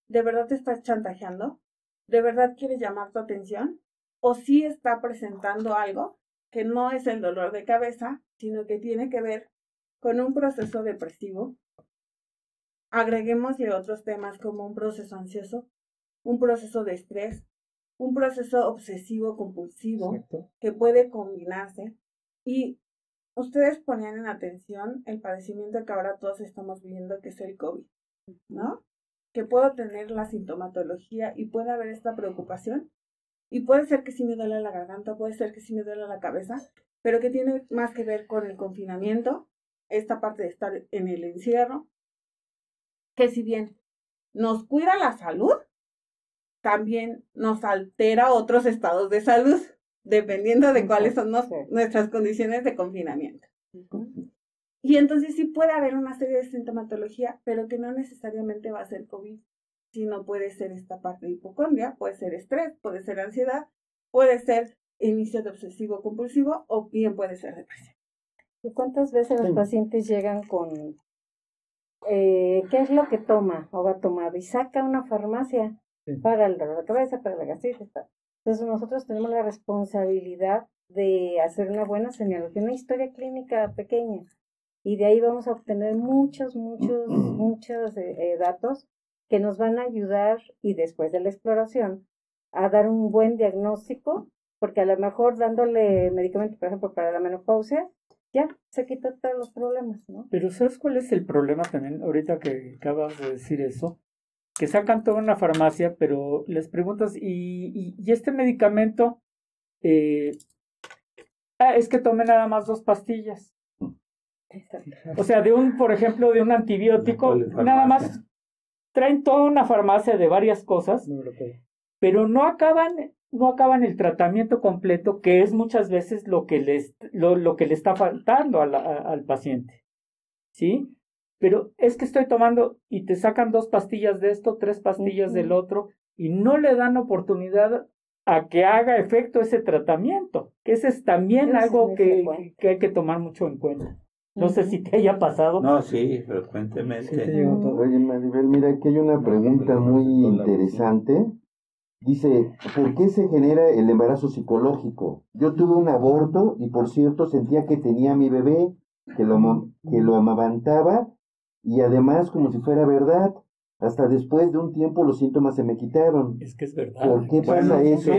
¿De verdad te está chantajeando? ¿De verdad quiere llamar tu atención? ¿O sí está presentando algo que no es el dolor de cabeza, sino que tiene que ver con un proceso depresivo? Agreguémosle otros temas como un proceso ansioso, un proceso de estrés, un proceso obsesivo compulsivo que puede combinarse y ustedes ponían en atención el padecimiento que ahora todos estamos viviendo, que es el COVID, ¿no? Que puedo tener la sintomatología y puede haber esta preocupación. Y puede ser que sí me duele la garganta, puede ser que sí me duele la cabeza, pero que tiene más que ver con el confinamiento, esta parte de estar en el encierro, que si bien nos cuida la salud, también nos altera otros estados de salud dependiendo de cuáles son nuestras condiciones de confinamiento. Y entonces sí puede haber una serie de sintomatología, pero que no necesariamente va a ser COVID, sino puede ser esta parte de hipocondria, puede ser estrés, puede ser ansiedad, puede ser inicio de obsesivo compulsivo o bien puede ser depresión. ¿Y cuántas veces los pacientes llegan con eh, qué es lo que toma o va a tomar y saca una farmacia para el dolor de cabeza, para la gastritis, entonces nosotros tenemos la responsabilidad de hacer una buena señalación, una historia clínica pequeña. Y de ahí vamos a obtener muchos, muchos, muchos eh, eh, datos que nos van a ayudar y después de la exploración a dar un buen diagnóstico, porque a lo mejor dándole medicamento, por ejemplo, para la menopausia, ya se quita todos los problemas, ¿no? Pero ¿sabes cuál es el problema también ahorita que acabas de decir eso? Que sacan toda una farmacia, pero les preguntas, ¿y, y, este medicamento? Eh, ah, es que tome nada más dos pastillas. O sea, de un, por ejemplo, de un antibiótico, nada más traen toda una farmacia de varias cosas, pero no acaban, no acaban el tratamiento completo, que es muchas veces lo que les, lo, lo que le está faltando al paciente. ¿Sí? Pero es que estoy tomando y te sacan dos pastillas de esto, tres pastillas del otro y no le dan oportunidad a que haga efecto ese tratamiento, que ese es también algo que, que, hay que tomar mucho en cuenta. No sé si te haya pasado. No, sí, frecuentemente. Sí, Oye, Maribel, mira, aquí hay una pregunta muy interesante. Dice, ¿por qué se genera el embarazo psicológico? Yo tuve un aborto y por cierto sentía que tenía mi bebé, que lo, que lo amamantaba y además como si fuera verdad. Hasta después de un tiempo los síntomas se me quitaron. Es que es verdad. ¿Por qué pasa eso?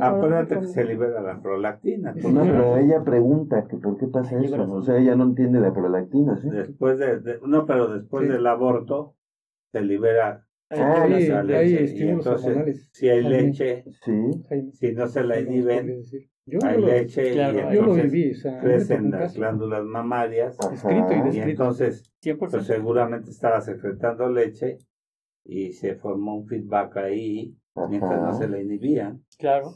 Acuérdate que se libera la prolactina. No, pero ella pregunta que por qué pasa eso. O sea, ella no entiende la prolactina, ¿sí? Después de, no, pero después del aborto se libera ah, la leche. y entonces, si hay leche, si no se la inhiben, hay leche y entonces crecen las glándulas mamarias y, entonces pues, seguramente estaba secretando leche y se formó un feedback ahí mientras no se la inhibían. Claro.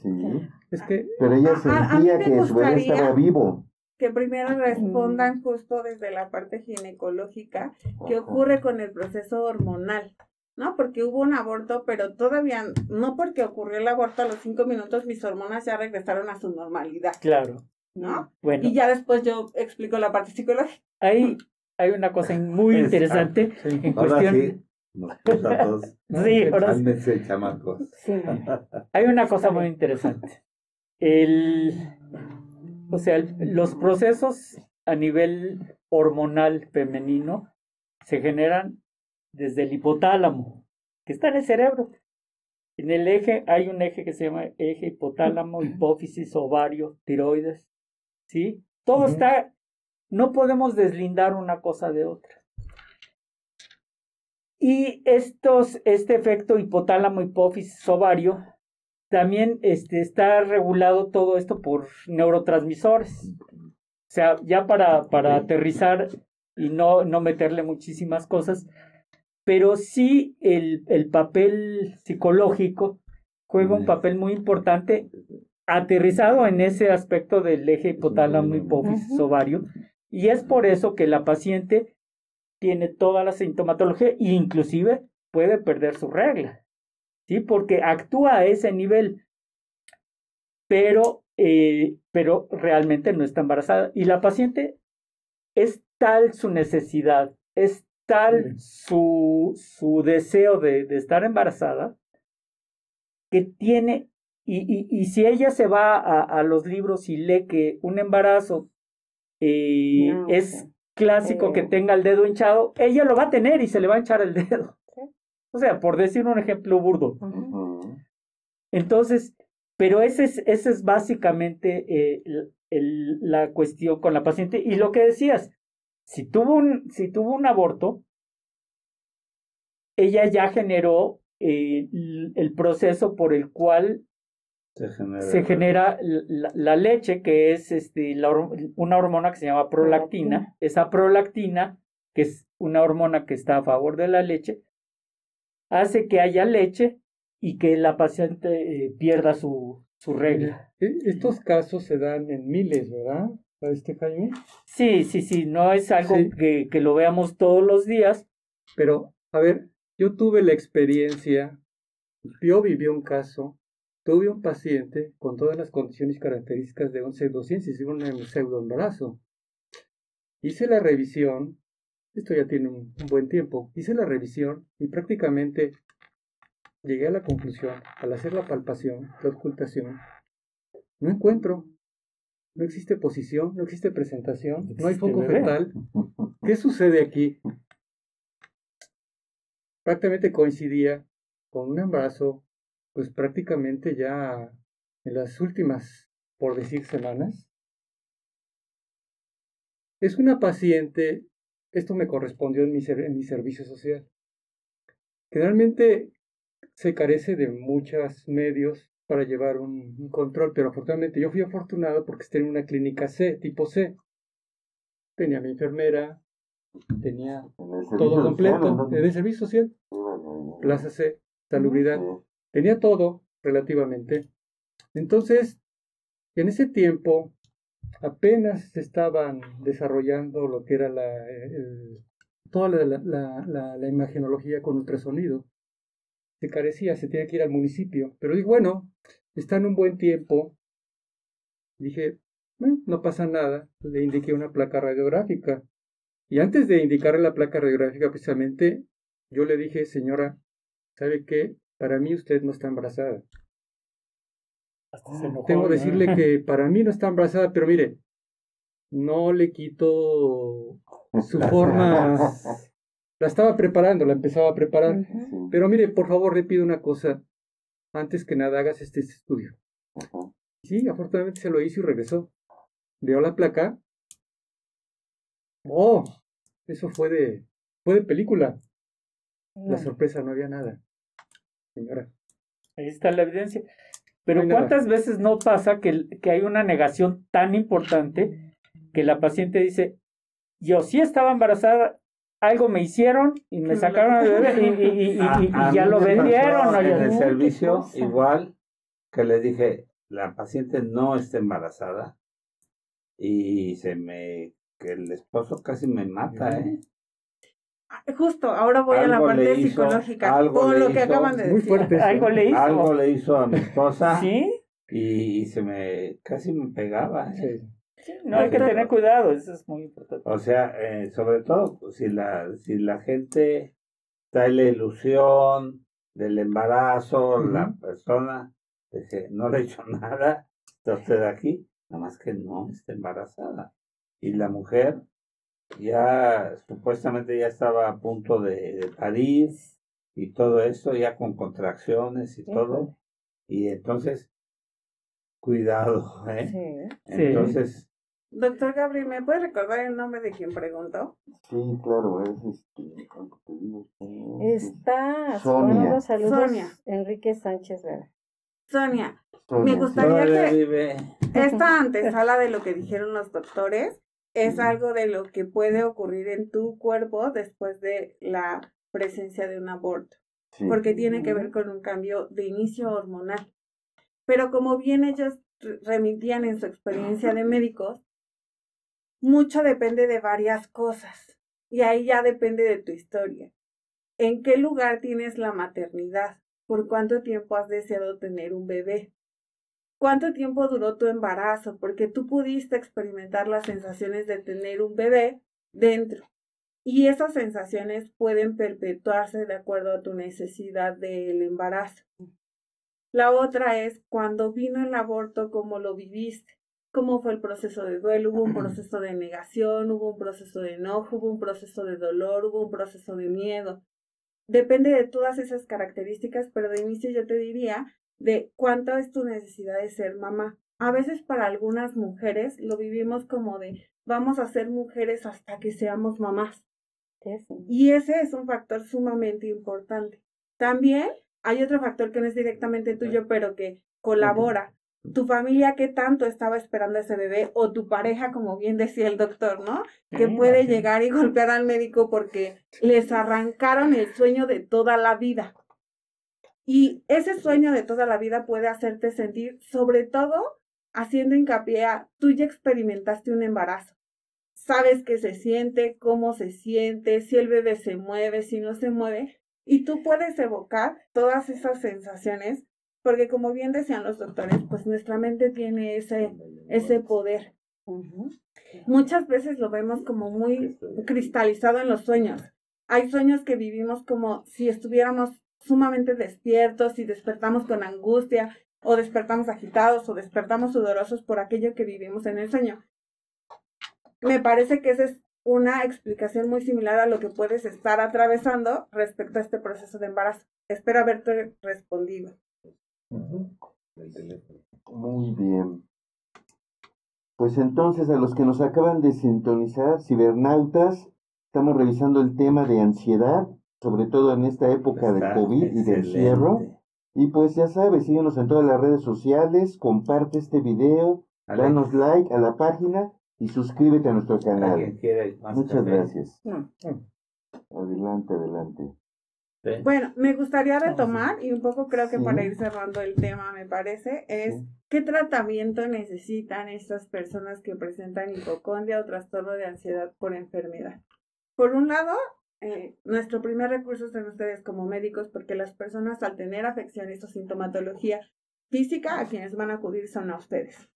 Es que, Pero ella sentía que su bebé estaba vivo. Que primero respondan justo desde la parte ginecológica, qué ocurre con el proceso hormonal. ¿No? Porque hubo un aborto, pero todavía, no porque ocurrió el aborto, a los cinco minutos mis hormonas ya regresaron a su normalidad. Claro. ¿No? Bueno. Y ya después yo explico la parte psicológica. Ahí hay una cosa muy interesante en cuestión Nos puso a todos. Sí, ahora sí. Chamacos. Sí. Hay una cosa muy interesante. El, o sea, el- los procesos a nivel hormonal femenino se generan desde el hipotálamo, que está en el cerebro. En el eje hay un eje que se llama eje hipotálamo, hipófisis, ovario, tiroides. ¿Sí? Todo está, no podemos deslindar una cosa de otra. Y estos, este efecto hipotálamo, hipófisis, ovario, también este, está regulado todo esto por neurotransmisores. O sea, ya para, para aterrizar y no, no meterle muchísimas cosas, pero sí el, el papel psicológico juega un papel muy importante aterrizado en ese aspecto del eje hipotálamo, hipófisis, ovario, y es por eso que la paciente tiene toda la sintomatología e inclusive puede perder su regla, ¿sí? Porque actúa a ese nivel, pero, eh, pero realmente no está embarazada. Y la paciente es tal su necesidad, es tal su, su deseo de, de estar embarazada, que tiene, y, y, y si ella se va a, a los libros y lee que un embarazo eh, No, es clásico que Eh. tenga el dedo hinchado, ella lo va a tener y se le va a hinchar el dedo. Sí. O sea, por decir un ejemplo burdo. Entonces, pero ese es, ese es básicamente eh, el- el- la cuestión con la paciente. Y lo que decías, si tuvo un, si tuvo un aborto, ella ya generó eh, el, el proceso por el cual Se genera. se genera la, la leche, que es este, la una hormona que se llama prolactina. Prolactina. Esa prolactina, que es una hormona que está a favor de la leche, hace que haya leche y que la paciente eh, pierda su, su regla. E- Estos casos se dan en miles, ¿verdad? ¿Este Jaime? Sí, sí, sí, no es algo Sí. que, que lo veamos todos los días. Pero, a ver, yo tuve la experiencia, yo viví un caso, tuve un paciente con todas las condiciones y características de un pseudociencia, y un pseudoembarazo. Hice la revisión, esto ya tiene un, un buen tiempo, hice la revisión y prácticamente llegué a la conclusión, al hacer la palpación, la ocultación, no encuentro, no existe posición, no existe presentación, no hay foco bebé. fetal. ¿Qué sucede aquí? prácticamente coincidía con un embarazo, pues prácticamente ya en las últimas, por decir, semanas. Es una paciente, esto me correspondió en mi, ser- en mi servicio social. Generalmente se carece de muchos medios para llevar un, un control, pero afortunadamente yo fui afortunado porque estoy en una clínica C, tipo C. Tenía mi enfermera, tenía todo completo en el servicio social, Plaza C, salubridad, tenía todo relativamente. Entonces, en ese tiempo apenas se estaban desarrollando lo que era la, el- toda la, la, la, la- la imagenología con ultrasonido. Se carecía, se tenía que ir al municipio. Pero dije, bueno, está en un buen tiempo. Dije, "Eh, no pasa nada. Le indiqué una placa radiográfica. Y antes de indicarle la placa radiográfica, precisamente, yo le dije, señora, ¿sabe qué? Para mí usted no está embarazada. Enojó, Tengo que ¿no? decirle que para mí no está embarazada, pero mire, no le quito su forma. La estaba preparando, la empezaba a preparar. Pero mire, por favor, le pido una cosa. Antes que nada, hagas este estudio. Sí, afortunadamente se lo hizo y regresó. Veo la placa. Oh, eso fue de, fue de película. La sorpresa, no había nada. Señora. Ahí está la evidencia. Pero No hay nada. ¿cuántas veces no pasa que, que hay una negación tan importante que la paciente dice, yo sí estaba embarazada, algo me hicieron y me Que sacaron al bebé y, y- y- y- A- y- y a ya lo vendieron. En el No, ¿qué servicio, cosa? igual que le dije, la paciente no está embarazada y se me, que el esposo casi me mata, ¿eh? Ah, Justo, ahora voy a la parte hizo, psicológica, le lo que hizo. acaban de Muy decir. fuerte. Algo le hizo. Algo le hizo a mi esposa ¿Sí? y, y se me, casi me pegaba. ¿eh? Sí. Sí, no hay que tener cuidado, eso es muy importante. O sea, eh, sobre todo pues, si la, si la gente está la ilusión del embarazo, la persona dice, no le he hecho nada, está usted aquí, nada más que no está embarazada. Y la mujer ya supuestamente ya estaba a punto de, de parir y todo esto, ya con contracciones y todo. Y entonces, cuidado, ¿eh? Entonces... Doctor Gabriel, ¿me puede recordar el nombre de quien preguntó? Sí, claro, es este... Está Sonia. Sonia. Enrique Sánchez Vera. Sonia, me gustaría que esta antesala de lo que dijeron los doctores es algo de lo que puede ocurrir en tu cuerpo después de la presencia de un aborto, porque tiene que ver con un cambio de inicio hormonal. Pero como bien ellos remitían en su experiencia de médicos, mucho depende de varias cosas y ahí ya depende de tu historia. ¿En qué lugar tienes la maternidad? ¿Por cuánto tiempo has deseado tener un bebé? ¿Cuánto tiempo duró tu embarazo? Porque tú pudiste experimentar las sensaciones de tener un bebé dentro. Y esas sensaciones pueden perpetuarse de acuerdo a tu necesidad del embarazo. La otra es cuando vino el aborto, cómo lo viviste, cómo fue el proceso de duelo, hubo un proceso de negación, hubo un proceso de enojo, hubo un proceso de dolor, hubo un proceso de miedo. Depende de todas esas características, pero de inicio yo te diría de cuánto es tu necesidad de ser mamá. A veces para algunas mujeres lo vivimos como de vamos a ser mujeres hasta que seamos mamás. Y ese es un factor sumamente importante. También hay otro factor que no es directamente tuyo, pero que colabora. Tu familia que tanto estaba esperando a ese bebé o tu pareja, como bien decía el doctor, ¿no? Que puede llegar y golpear al médico porque les arrancaron el sueño de toda la vida. Y ese sueño de toda la vida puede hacerte sentir, sobre todo, haciendo hincapié a, tú ya experimentaste un embarazo. Sabes qué se siente, cómo se siente, si el bebé se mueve, si no se mueve. Y tú puedes evocar todas esas sensaciones, porque como bien decían los doctores, pues nuestra mente tiene ese, ese poder. Muchas veces lo vemos como muy cristalizado en los sueños. Hay sueños que vivimos como si estuviéramos sumamente despiertos y despertamos con angustia o despertamos agitados o despertamos sudorosos por aquello que vivimos en el sueño. Me parece que esa es una explicación muy similar a lo que puedes estar atravesando respecto a este proceso de embarazo. Espero haberte respondido. Muy bien. Pues entonces a los que nos acaban de sintonizar, cibernautas, estamos revisando el tema de ansiedad sobre todo en esta época de COVID y de encierro. Y pues ya sabes, síguenos en todas las redes sociales, comparte este video, danos like a la página y suscríbete a nuestro canal. Muchas gracias. Adelante, adelante. Bueno, me gustaría retomar y un poco creo que para ir cerrando el tema, me parece, es qué tratamiento necesitan estas personas que presentan hipocondria o trastorno de ansiedad por enfermedad. Por un lado, eh, nuestro primer recurso son ustedes como médicos, porque las personas al tener afecciones o sintomatología física, a quienes van a acudir son a ustedes.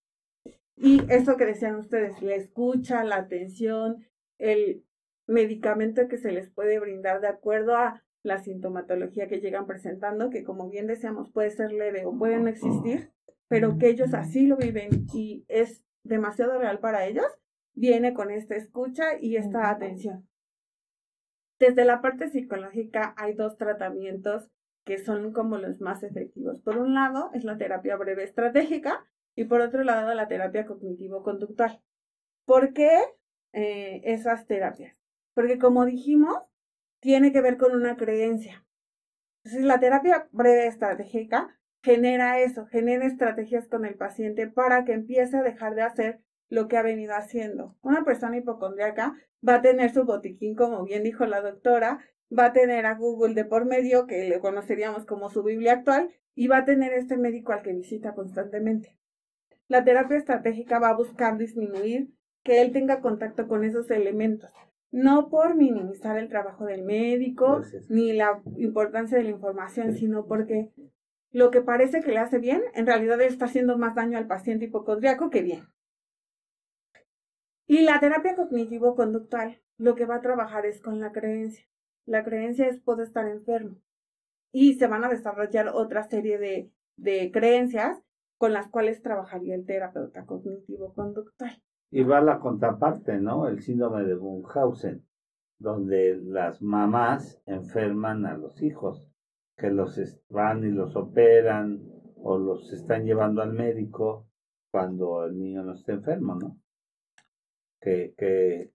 Y eso que decían ustedes, la escucha, la atención, el medicamento que se les puede brindar de acuerdo a la sintomatología que llegan presentando, que como bien decíamos puede ser leve o puede no existir, pero que ellos así lo viven y es demasiado real para ellos, viene con esta escucha y esta atención. Desde la parte psicológica hay dos tratamientos que son como los más efectivos. Por un lado es la terapia breve estratégica y por otro lado la terapia cognitivo-conductual. ¿Por qué eh, esas terapias? Porque como dijimos, tiene que ver con una creencia. Entonces la terapia breve estratégica genera eso, genera estrategias con el paciente para que empiece a dejar de hacer lo que ha venido haciendo. Una persona hipocondriaca va a tener su botiquín, como bien dijo la doctora, va a tener a Google de por medio, que le conoceríamos como su Biblia actual, y va a tener este médico al que visita constantemente. La terapia estratégica va a buscar disminuir que él tenga contacto con esos elementos, no por minimizar el trabajo del médico ni la importancia de la información, sino porque lo que parece que le hace bien, en realidad está haciendo más daño al paciente hipocondriaco que bien. Y la terapia cognitivo-conductual lo que va a trabajar es con la creencia. la creencia es puedo estar enfermo. Y se van a desarrollar otra serie de, de creencias con las cuales trabajaría el terapeuta cognitivo-conductual. Y va la contraparte, ¿no? El síndrome de Munchausen, donde las mamás enferman a los hijos, que los van y los operan o los están llevando al médico cuando el niño no está enfermo, ¿no? Que, que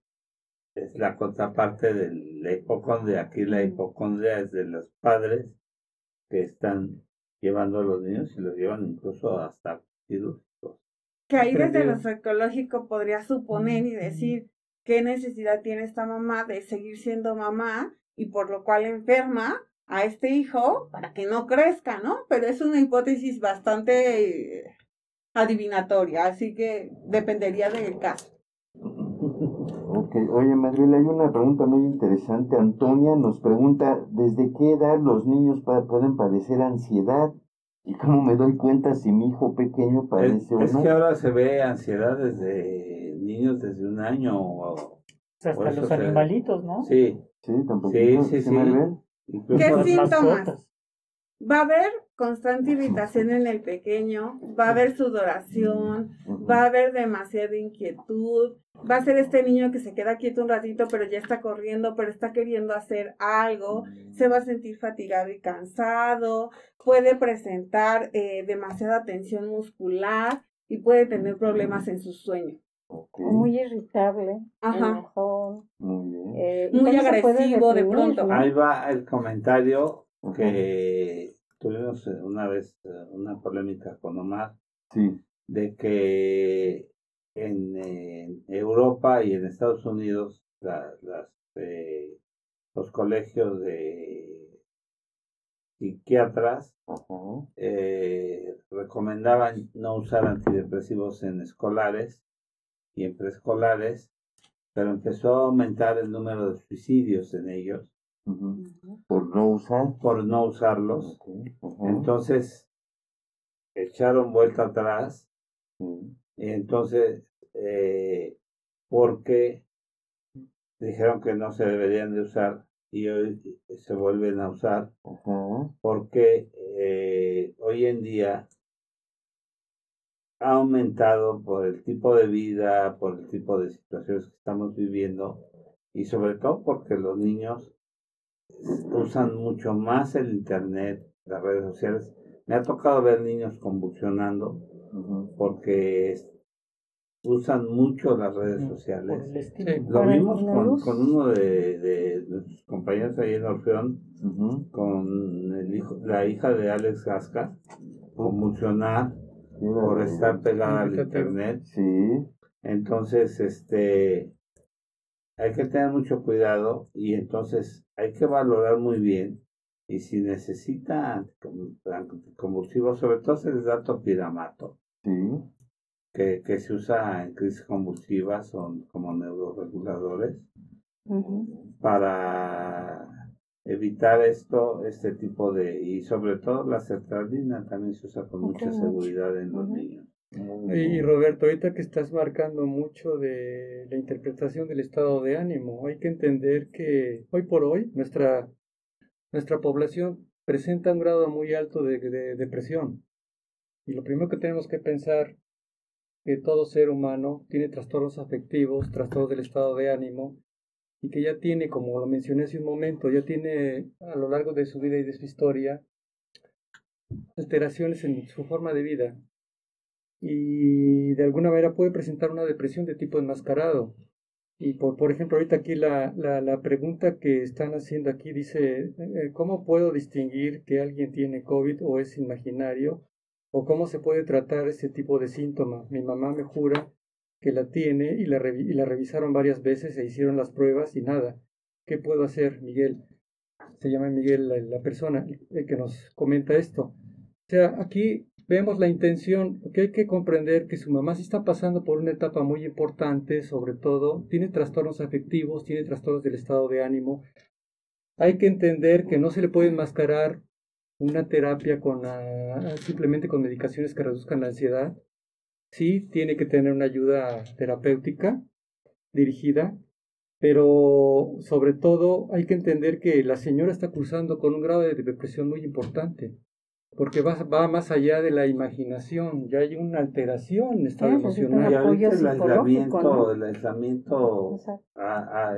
es la contraparte de la hipocondria. Aquí la hipocondria es de los padres que están llevando a los niños y los llevan incluso hasta quirúrgicos. Que ahí desde lo psicológico podría suponer y decir qué necesidad tiene esta mamá de seguir siendo mamá y por lo cual enferma a este hijo para que no crezca, ¿no? Pero es una hipótesis bastante eh, adivinatoria, así que dependería del caso. Ok, oye Madrid, hay una pregunta muy interesante. Antonia nos pregunta, ¿desde qué edad los niños pueden padecer ansiedad? ¿Y cómo me doy cuenta si mi hijo pequeño padece o no? Es que ahora se ve ansiedad desde niños desde un año. O, hasta los animalitos, ¿no? Sí. Sí, tampoco. Sí, sí, sí. ¿Qué síntomas? Va a haber constante irritación en el pequeño, va a haber sudoración, va a haber demasiada inquietud, va a ser este niño que se queda quieto un ratito, pero ya está corriendo, pero está queriendo hacer algo, se va a sentir fatigado y cansado, puede presentar eh, demasiada tensión muscular y puede tener problemas en su sueño. Muy irritable, Ajá. muy, eh, muy agresivo de pronto. Ahí va el comentario que tuvimos una vez eh, una polémica con Omar sí. de que en, Europa y en Estados Unidos las, eh, los colegios de psiquiatras eh, recomendaban no usar antidepresivos en escolares y en preescolares, pero empezó a aumentar el número de suicidios en ellos por no usar. Por no usarlos. Entonces, echaron vuelta atrás. Y entonces, eh, porque dijeron que no se deberían de usar y hoy se vuelven a usar. Porque eh, hoy en día ha aumentado por el tipo de vida, por el tipo de situaciones que estamos viviendo y sobre todo porque los niños usan mucho más el Internet, las redes sociales. Me ha tocado ver niños convulsionando porque usan mucho las redes sociales. Lo vimos con, uno de, de, nuestros compañeros ahí en Orfeón, con el hijo, la hija de Alex Gasca, convulsionar por estar pegada al internet. Sí. Entonces, este, hay que tener mucho cuidado y entonces hay que valorar muy bien y si necesita combustible, sobre todo se les da topiramato, que, que se usa en crisis convulsivas, son como neuroreguladores, para evitar esto, este tipo de, y sobre todo la sertralina también se usa con mucha seguridad en los niños. Y Roberto, ahorita que estás marcando mucho de la interpretación del estado de ánimo, hay que entender que hoy por hoy nuestra, nuestra población presenta un grado muy alto de, de depresión. Y lo primero que tenemos que pensar que todo ser humano tiene trastornos afectivos, trastornos del estado de ánimo, y que ya tiene, como lo mencioné hace un momento, ya tiene a lo largo de su vida y de su historia alteraciones en su forma de vida y de alguna manera puede presentar una depresión de tipo enmascarado. Y por, por ejemplo, ahorita aquí la, la, pregunta que están haciendo aquí dice, eh, ¿cómo puedo distinguir que alguien tiene COVID o es imaginario? ¿O cómo se puede tratar ese tipo de síntoma? Mi mamá me jura que la tiene y la, y la revisaron varias veces, se hicieron las pruebas y nada. ¿Qué puedo hacer, Miguel? Se llama Miguel la, la persona que nos comenta esto. O sea, aquí vemos la intención, que hay que comprender que su mamá sí está pasando por una etapa muy importante, sobre todo, tiene trastornos afectivos, tiene trastornos del estado de ánimo. Hay que entender que no se le puede enmascarar una terapia con ah, simplemente con medicaciones que reduzcan la ansiedad. Sí, tiene que tener una ayuda terapéutica dirigida. Pero sobre todo hay que entender que la señora está cursando con un grado de depresión muy importante, porque va, va más allá de la imaginación, ya hay una alteración en estado emocional. Y ahorita el aislamiento, el aislamiento,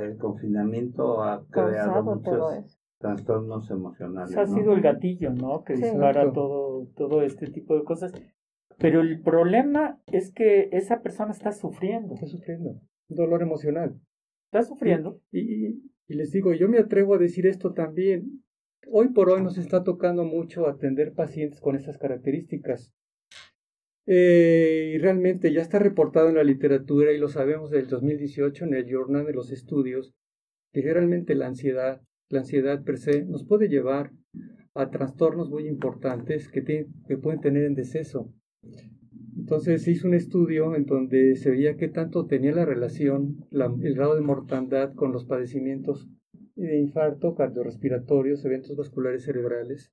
el confinamiento ha creado muchos trastornos emocionales. ha sido el gatillo, ¿no? Que dispara todo, todo este tipo de cosas. Pero el problema es que esa persona está sufriendo. Está sufriendo. Un dolor emocional. Está sufriendo. Y, y, les digo, yo me atrevo a decir esto también. Hoy por hoy nos está tocando mucho atender pacientes con estas características. Eh, y realmente ya está reportado en la literatura y lo sabemos del 2018 en el Journal de los Estudios, que realmente la ansiedad, la ansiedad per se, nos puede llevar a trastornos muy importantes que, que pueden tener en deceso. Entonces se hizo un estudio en donde se veía qué tanto tenía la relación, el grado de mortandad con los padecimientos de infarto, cardiorrespiratorios, eventos vasculares cerebrales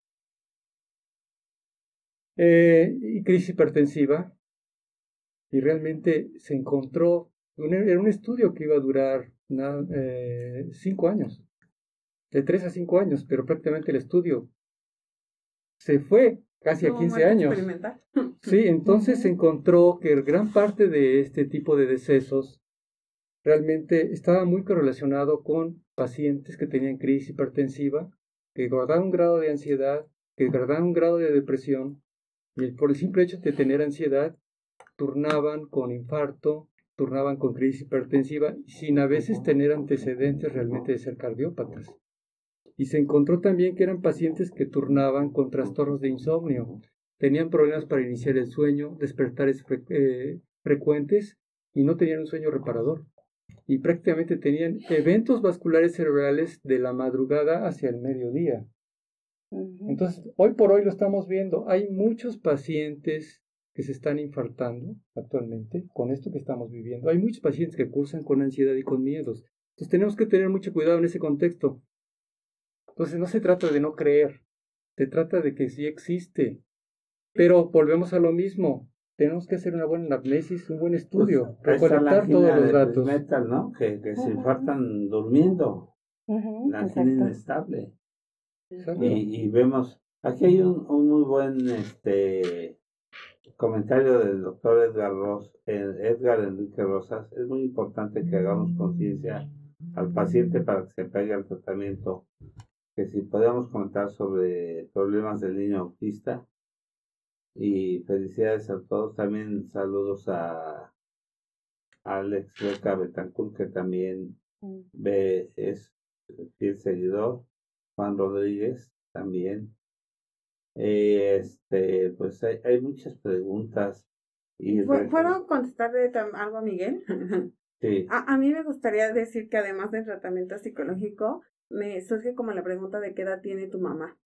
eh, y crisis hipertensiva. Y realmente se encontró, era un estudio que iba a durar eh, cinco años, de tres a cinco años, pero prácticamente el estudio se fue casi a 15 años. Sí, entonces se encontró que gran parte de este tipo de decesos realmente estaba muy correlacionado con pacientes que tenían crisis hipertensiva, que guardaban un grado de ansiedad, que guardaban un grado de depresión, y por el simple hecho de tener ansiedad, turnaban con infarto, turnaban con crisis hipertensiva, sin a veces tener antecedentes realmente de ser cardiópatas y se encontró también que eran pacientes que turnaban con trastornos de insomnio, tenían problemas para iniciar el sueño, despertares eh, frecuentes y no tenían un sueño reparador. Y prácticamente tenían eventos vasculares cerebrales de la madrugada hacia el mediodía. Entonces, hoy por hoy lo estamos viendo. Hay muchos pacientes que se están infartando actualmente con esto que estamos viviendo. Hay muchos pacientes que cursan con ansiedad y con miedos. Entonces tenemos que tener mucho cuidado en ese contexto. Entonces no se trata de no creer, se trata de que sí existe. Pero volvemos a lo mismo. Tenemos que hacer una buena análisis, un buen estudio, pues, recolectar todos los datos. Metal, ¿no? Que, que se infartan durmiendo. la tienen inestable. Y, y, vemos, aquí hay un, un muy buen este comentario del doctor Edgar, Ros, Edgar Enrique Rosas. Es muy importante que hagamos conciencia al paciente para que se pegue al tratamiento que si podíamos comentar sobre problemas del niño autista. Y felicidades a todos. También saludos a Alex Beca Betancourt, que también mm. ve, es fiel seguidor. Juan Rodríguez también. este, pues hay, hay muchas preguntas. Y ¿Puedo contestarle algo a Miguel? Sí. A, a, mí me gustaría decir que además del tratamiento psicológico, me surge como la pregunta de qué edad tiene tu mamá.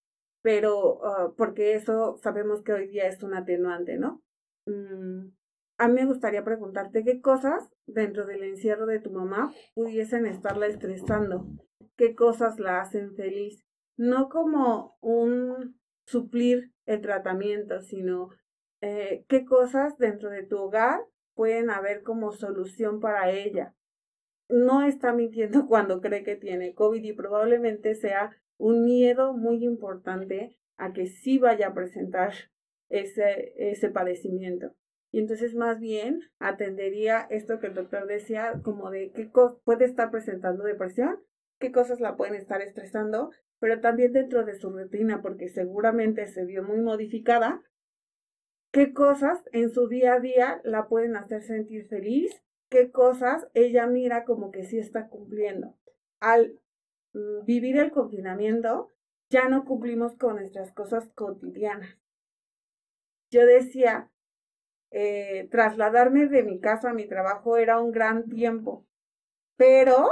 Pero, ah, porque eso sabemos que hoy día es un atenuante, ¿no? Mm, a mí me gustaría preguntarte qué cosas dentro del encierro de tu mamá pudiesen estarla estresando, qué cosas la hacen feliz, no como un suplir el tratamiento, sino eh, qué cosas dentro de tu hogar pueden haber como solución para ella no está mintiendo cuando cree que tiene COVID y probablemente sea un miedo muy importante a que sí vaya a presentar ese, ese padecimiento. Y entonces más bien atendería esto que el doctor decía, como de qué puede estar presentando depresión, qué cosas la pueden estar estresando, pero también dentro de su rutina, porque seguramente se vio muy modificada, qué cosas en su día a día la pueden hacer sentir feliz qué cosas ella mira como que sí está cumpliendo. Al vivir el confinamiento, ya no cumplimos con nuestras cosas cotidianas. Yo decía, eh, trasladarme de mi casa a mi trabajo era un gran tiempo, pero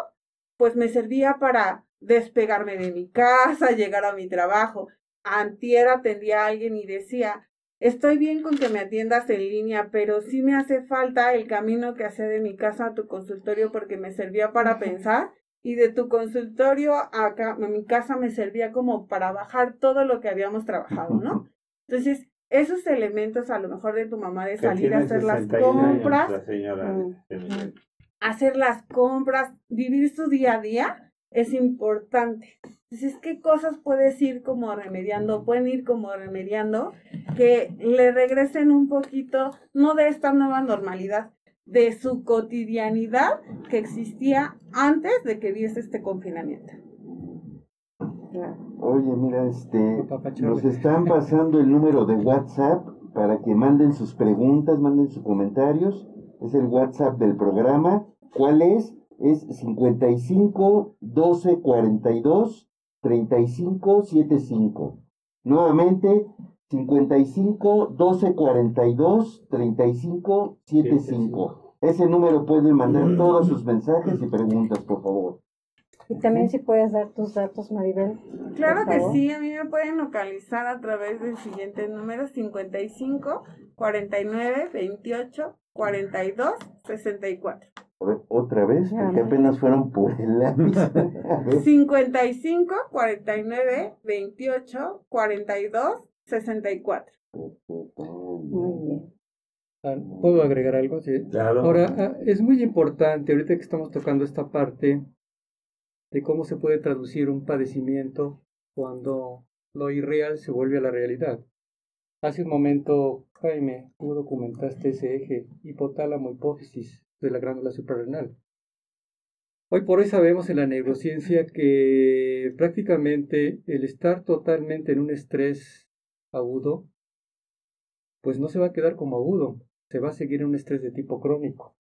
pues me servía para despegarme de mi casa, llegar a mi trabajo. Antier atendía a alguien y decía, Estoy bien con que me atiendas en línea, pero sí me hace falta el camino que hace de mi casa a tu consultorio porque me servía para pensar y de tu consultorio acá, a mi casa me servía como para bajar todo lo que habíamos trabajado, ¿no? Entonces, esos elementos a lo mejor de tu mamá de salir a hacer las compras. señora, hacer las compras, vivir su día a día, es importante. Entonces, ¿qué cosas puedes ir como remediando? Pueden ir como remediando que le regresen un poquito, no de esta nueva normalidad, de su cotidianidad que existía antes de que viese este confinamiento. Oye, mira, este, nos están pasando el número de WhatsApp para que manden sus preguntas, manden sus comentarios. Es el WhatsApp del programa. ¿Cuál es? Es 55 12 42 35 75. Nuevamente, 55 12 42 35 75. Ese número pueden mandar todos sus mensajes y preguntas, por favor. Y también si puedes dar tus datos, Maribel. Claro que sí, a mí me pueden localizar a través del siguiente número 55 49 28 42 64. A ver, otra vez, porque apenas fueron por el lápiz. 55 49 28 42 64. Muy bien. Ah, ¿Puedo agregar algo? Sí. Claro. Ahora, ah, es muy importante, ahorita que estamos tocando esta parte, de cómo se puede traducir un padecimiento cuando lo irreal se vuelve a la realidad. Hace un momento, Jaime, tú documentaste ese eje hipotálamo-hipófisis de la glándula suprarrenal. Hoy por hoy sabemos en la neurociencia que prácticamente el estar totalmente en un estrés agudo, pues no se va a quedar como agudo, se va a seguir en un estrés de tipo crónico.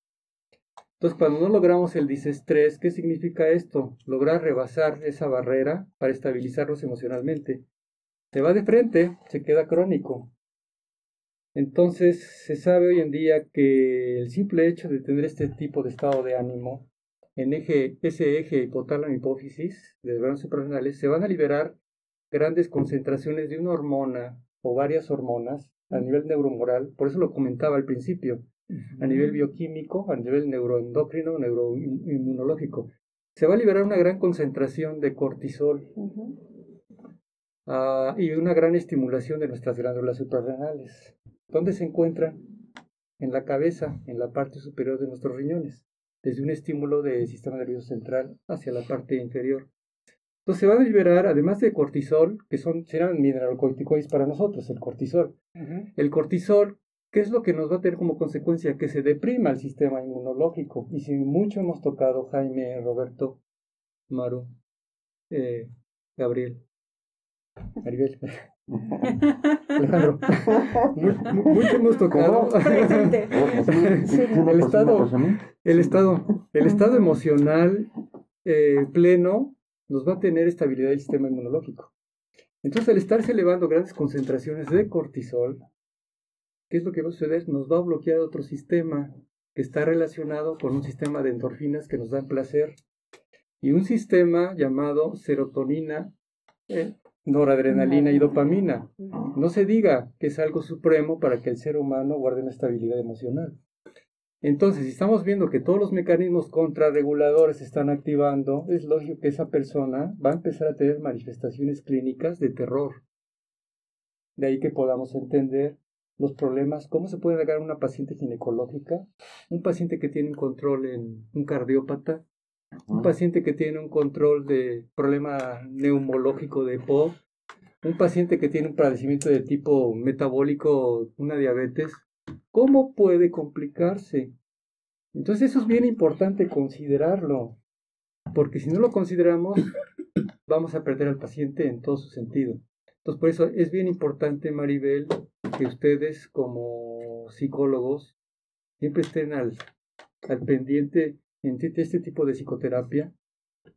Entonces, cuando no logramos el disestrés, ¿qué significa esto? Lograr rebasar esa barrera para estabilizarlos emocionalmente. Se va de frente, se queda crónico. Entonces, se sabe hoy en día que el simple hecho de tener este tipo de estado de ánimo, en eje, ese eje hipotálamo hipófisis de los suprarrenales, se van a liberar grandes concentraciones de una hormona o varias hormonas a nivel neuromoral, por eso lo comentaba al principio a nivel bioquímico, a nivel neuroendocrino, neuroinmunológico. Se va a liberar una gran concentración de cortisol ah, y una gran estimulación de nuestras glándulas suprarrenales. ¿Dónde se encuentran? En la cabeza, en la parte superior de nuestros riñones, desde un estímulo del sistema nervioso central hacia la parte inferior. Entonces se van a liberar, además de cortisol, que son, serán mineralocorticoides para nosotros, el cortisol. El cortisol ¿Qué es lo que nos va a tener como consecuencia? Que se deprima el sistema inmunológico. Y si mucho hemos tocado, Jaime, Roberto, Maru, eh, Gabriel, Maribel, Alejandro, mucho hemos tocado. El estado, el estado, el estado emocional eh, pleno nos va a tener estabilidad del sistema inmunológico. Entonces, al estarse elevando grandes concentraciones de cortisol, ¿qué es lo que va a suceder? Nos va a bloquear otro sistema que está relacionado con un sistema de endorfinas que nos dan placer y un sistema llamado serotonina, eh, noradrenalina y dopamina. No se diga que es algo supremo para que el ser humano guarde una estabilidad emocional. Entonces, si estamos viendo que todos los mecanismos contrarreguladores se están activando, es lógico que esa persona va a empezar a tener manifestaciones clínicas de terror. De ahí que podamos entender los problemas, cómo se puede negar una paciente ginecológica, un paciente que tiene un control en un cardiópata, un paciente que tiene un control de problema neumológico de POC, un paciente que tiene un padecimiento de tipo metabólico, una diabetes, ¿cómo puede complicarse? Entonces eso es bien importante considerarlo, porque si no lo consideramos, vamos a perder al paciente en todo su sentido. Entonces por eso es bien importante, Maribel, que ustedes como psicólogos siempre estén al, al pendiente en este tipo de psicoterapia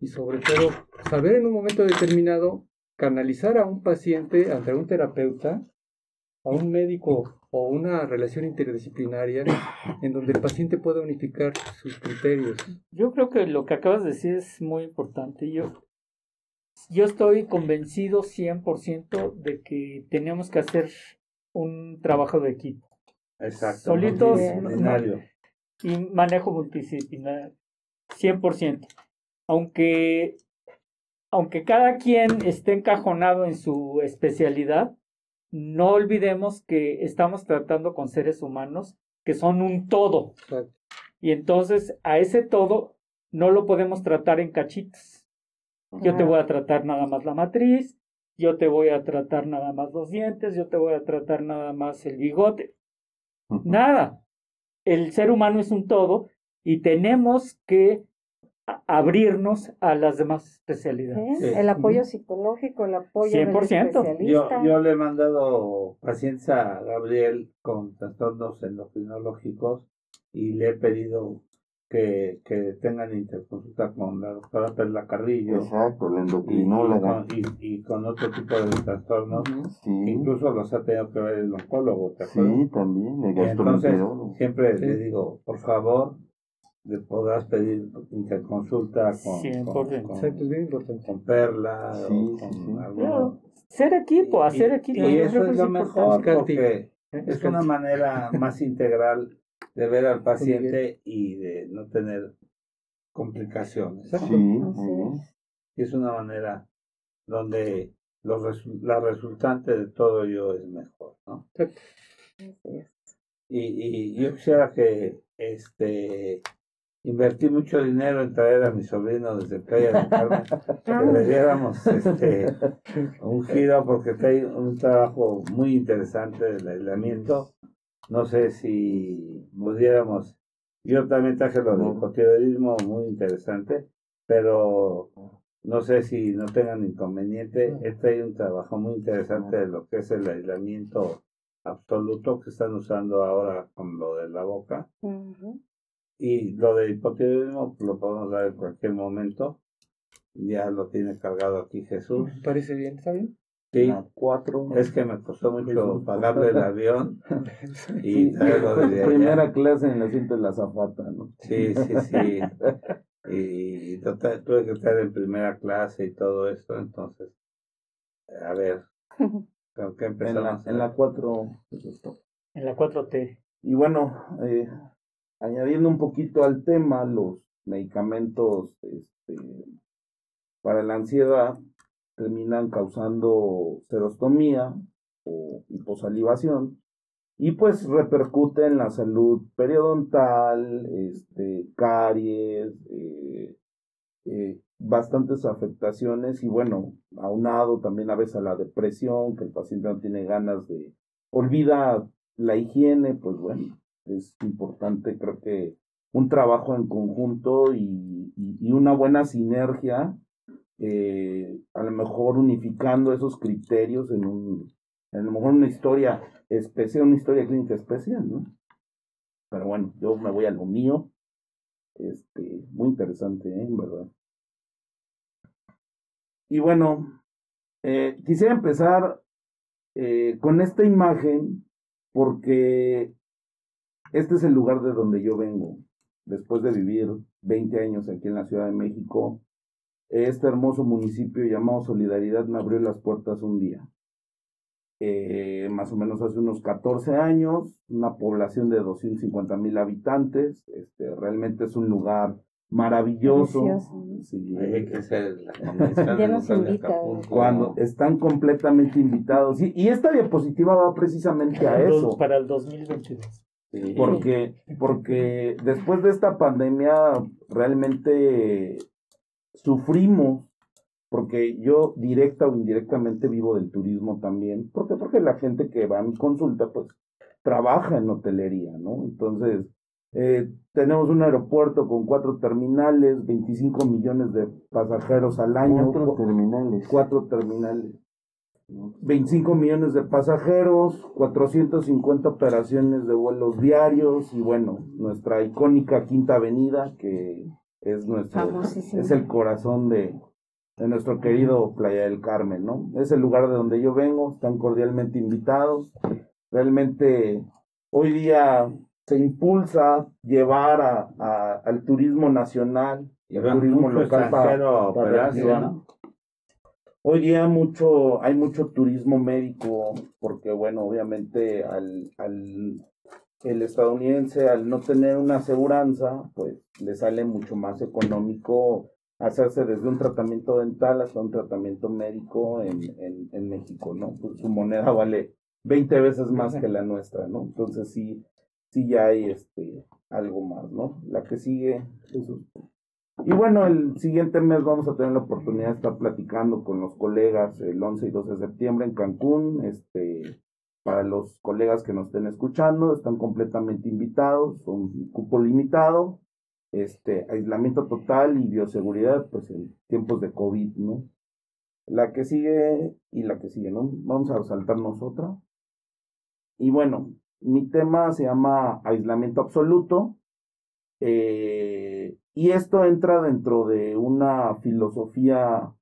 y sobre todo saber en un momento determinado canalizar a un paciente ante un terapeuta, a un médico o una relación interdisciplinaria en donde el paciente pueda unificar sus criterios. Yo creo que lo que acabas de decir es muy importante. Yo, yo estoy convencido 100% de que tenemos que hacer un trabajo de equipo. Exacto. Solitos y manejo multidisciplinario, 100%. Aunque, aunque cada quien esté encajonado en su especialidad, no olvidemos que estamos tratando con seres humanos que son un todo. Y entonces a ese todo no lo podemos tratar en cachitos. Yo te voy a tratar nada más la matriz, yo te voy a tratar nada más los dientes, yo te voy a tratar nada más el bigote. Nada. El ser humano es un todo y tenemos que abrirnos a las demás especialidades. El apoyo psicológico, el apoyo 100%. Yo, yo le he mandado pacientes a Gabriel con trastornos endocrinológicos y le he pedido que, que tengan interconsulta con la doctora Perla Carrillo. Exacto, la endocrinóloga. Y, y, con otro tipo de trastornos. Incluso los ha tenido que ver el oncólogo. sí, también, el Entonces, siempre le digo, por favor, le podrás pedir interconsulta con, con, con, Perla o con Ser equipo, hacer equipo. Y eso es lo mejor porque es una manera más integral de ver al paciente y de no tener complicaciones. Sí, Y es una manera donde los la resultante de todo ello es mejor, ¿no? Y, y yo quisiera que este invertí mucho dinero en traer a mi sobrino desde Playa del Carmen, que le diéramos este, un giro porque hay un trabajo muy interesante del aislamiento no sé si pudiéramos, yo también traje lo del hipotiroidismo muy interesante, pero no sé si no tengan inconveniente, este hay un trabajo muy interesante de lo que es el aislamiento absoluto que están usando ahora con lo de la boca. Y lo del hipotiroidismo lo podemos dar en cualquier momento. Ya lo tiene cargado aquí Jesús. parece bien, ¿está bien? Sí, cuatro. Es que me costó mucho pagarle el avión y traerlo de Primera clase en la cinta de la zapata, ¿no? Sí, sí, sí. y, tuve que estar en primera clase y todo esto, entonces, a ver, ¿con qué empezamos? En la, cuatro. En la 4T. Y bueno, eh, añadiendo un poquito al tema, los medicamentos este, para la ansiedad, terminan causando serostomía o hiposalivación y pues repercute en la salud periodontal, este, caries, eh, eh, bastantes afectaciones y bueno, aunado también a veces a la depresión, que el paciente no tiene ganas de, olvida la higiene, pues bueno, es importante creo que un trabajo en conjunto y, y una buena sinergia eh, a lo mejor unificando esos criterios en un, a lo mejor una historia especial, una historia clínica especial, ¿no? Pero bueno, yo me voy a lo mío. Este, muy interesante, ¿eh? en verdad. Y bueno, eh, quisiera empezar eh, con esta imagen porque este es el lugar de donde yo vengo. Después de vivir 20 años aquí en la Ciudad de México, este hermoso municipio llamado Solidaridad me abrió las puertas un día. Eh, más o menos hace unos 14 años, una población de 250 mil habitantes, este, realmente es un lugar maravilloso. hay que ser Cuando están completamente invitados. Y, y, esta diapositiva va precisamente a eso. Para el 2022. Porque, porque después de esta pandemia, realmente sufrimos, porque yo directa o indirectamente vivo del turismo también, porque porque la gente que va a mi consulta pues trabaja en hotelería, ¿no? Entonces, eh, tenemos un aeropuerto con cuatro terminales, 25 millones de pasajeros al año. Cuatro terminales. Cuatro terminales. 25 millones de pasajeros, 450 operaciones de vuelos diarios y bueno, nuestra icónica Quinta Avenida que es nuestro, es el corazón de, de nuestro querido Playa del Carmen, ¿no? Es el lugar de donde yo vengo, están cordialmente invitados. Realmente hoy día se impulsa llevar a, al turismo nacional y al turismo local para, para Hoy día mucho, hay mucho turismo médico, porque bueno, obviamente al, al el estadounidense al no tener una aseguranza, pues le sale mucho más económico hacerse desde un tratamiento dental hasta un tratamiento médico en, en, en México, ¿no? Pues su moneda vale 20 veces más que la nuestra, ¿no? Entonces sí, sí ya hay este, algo más, ¿no? La que sigue, Y bueno, el siguiente mes vamos a tener la oportunidad de estar platicando con los colegas el 11 y 12 de septiembre en Cancún. Este, para los colegas que nos estén escuchando, están completamente invitados, un cupo limitado, este, aislamiento total y bioseguridad, pues en tiempos de COVID, ¿no? La que sigue y la que sigue, ¿no? Vamos a saltarnos otra. Y bueno, mi tema se llama aislamiento absoluto. Eh, y esto entra dentro de una filosofía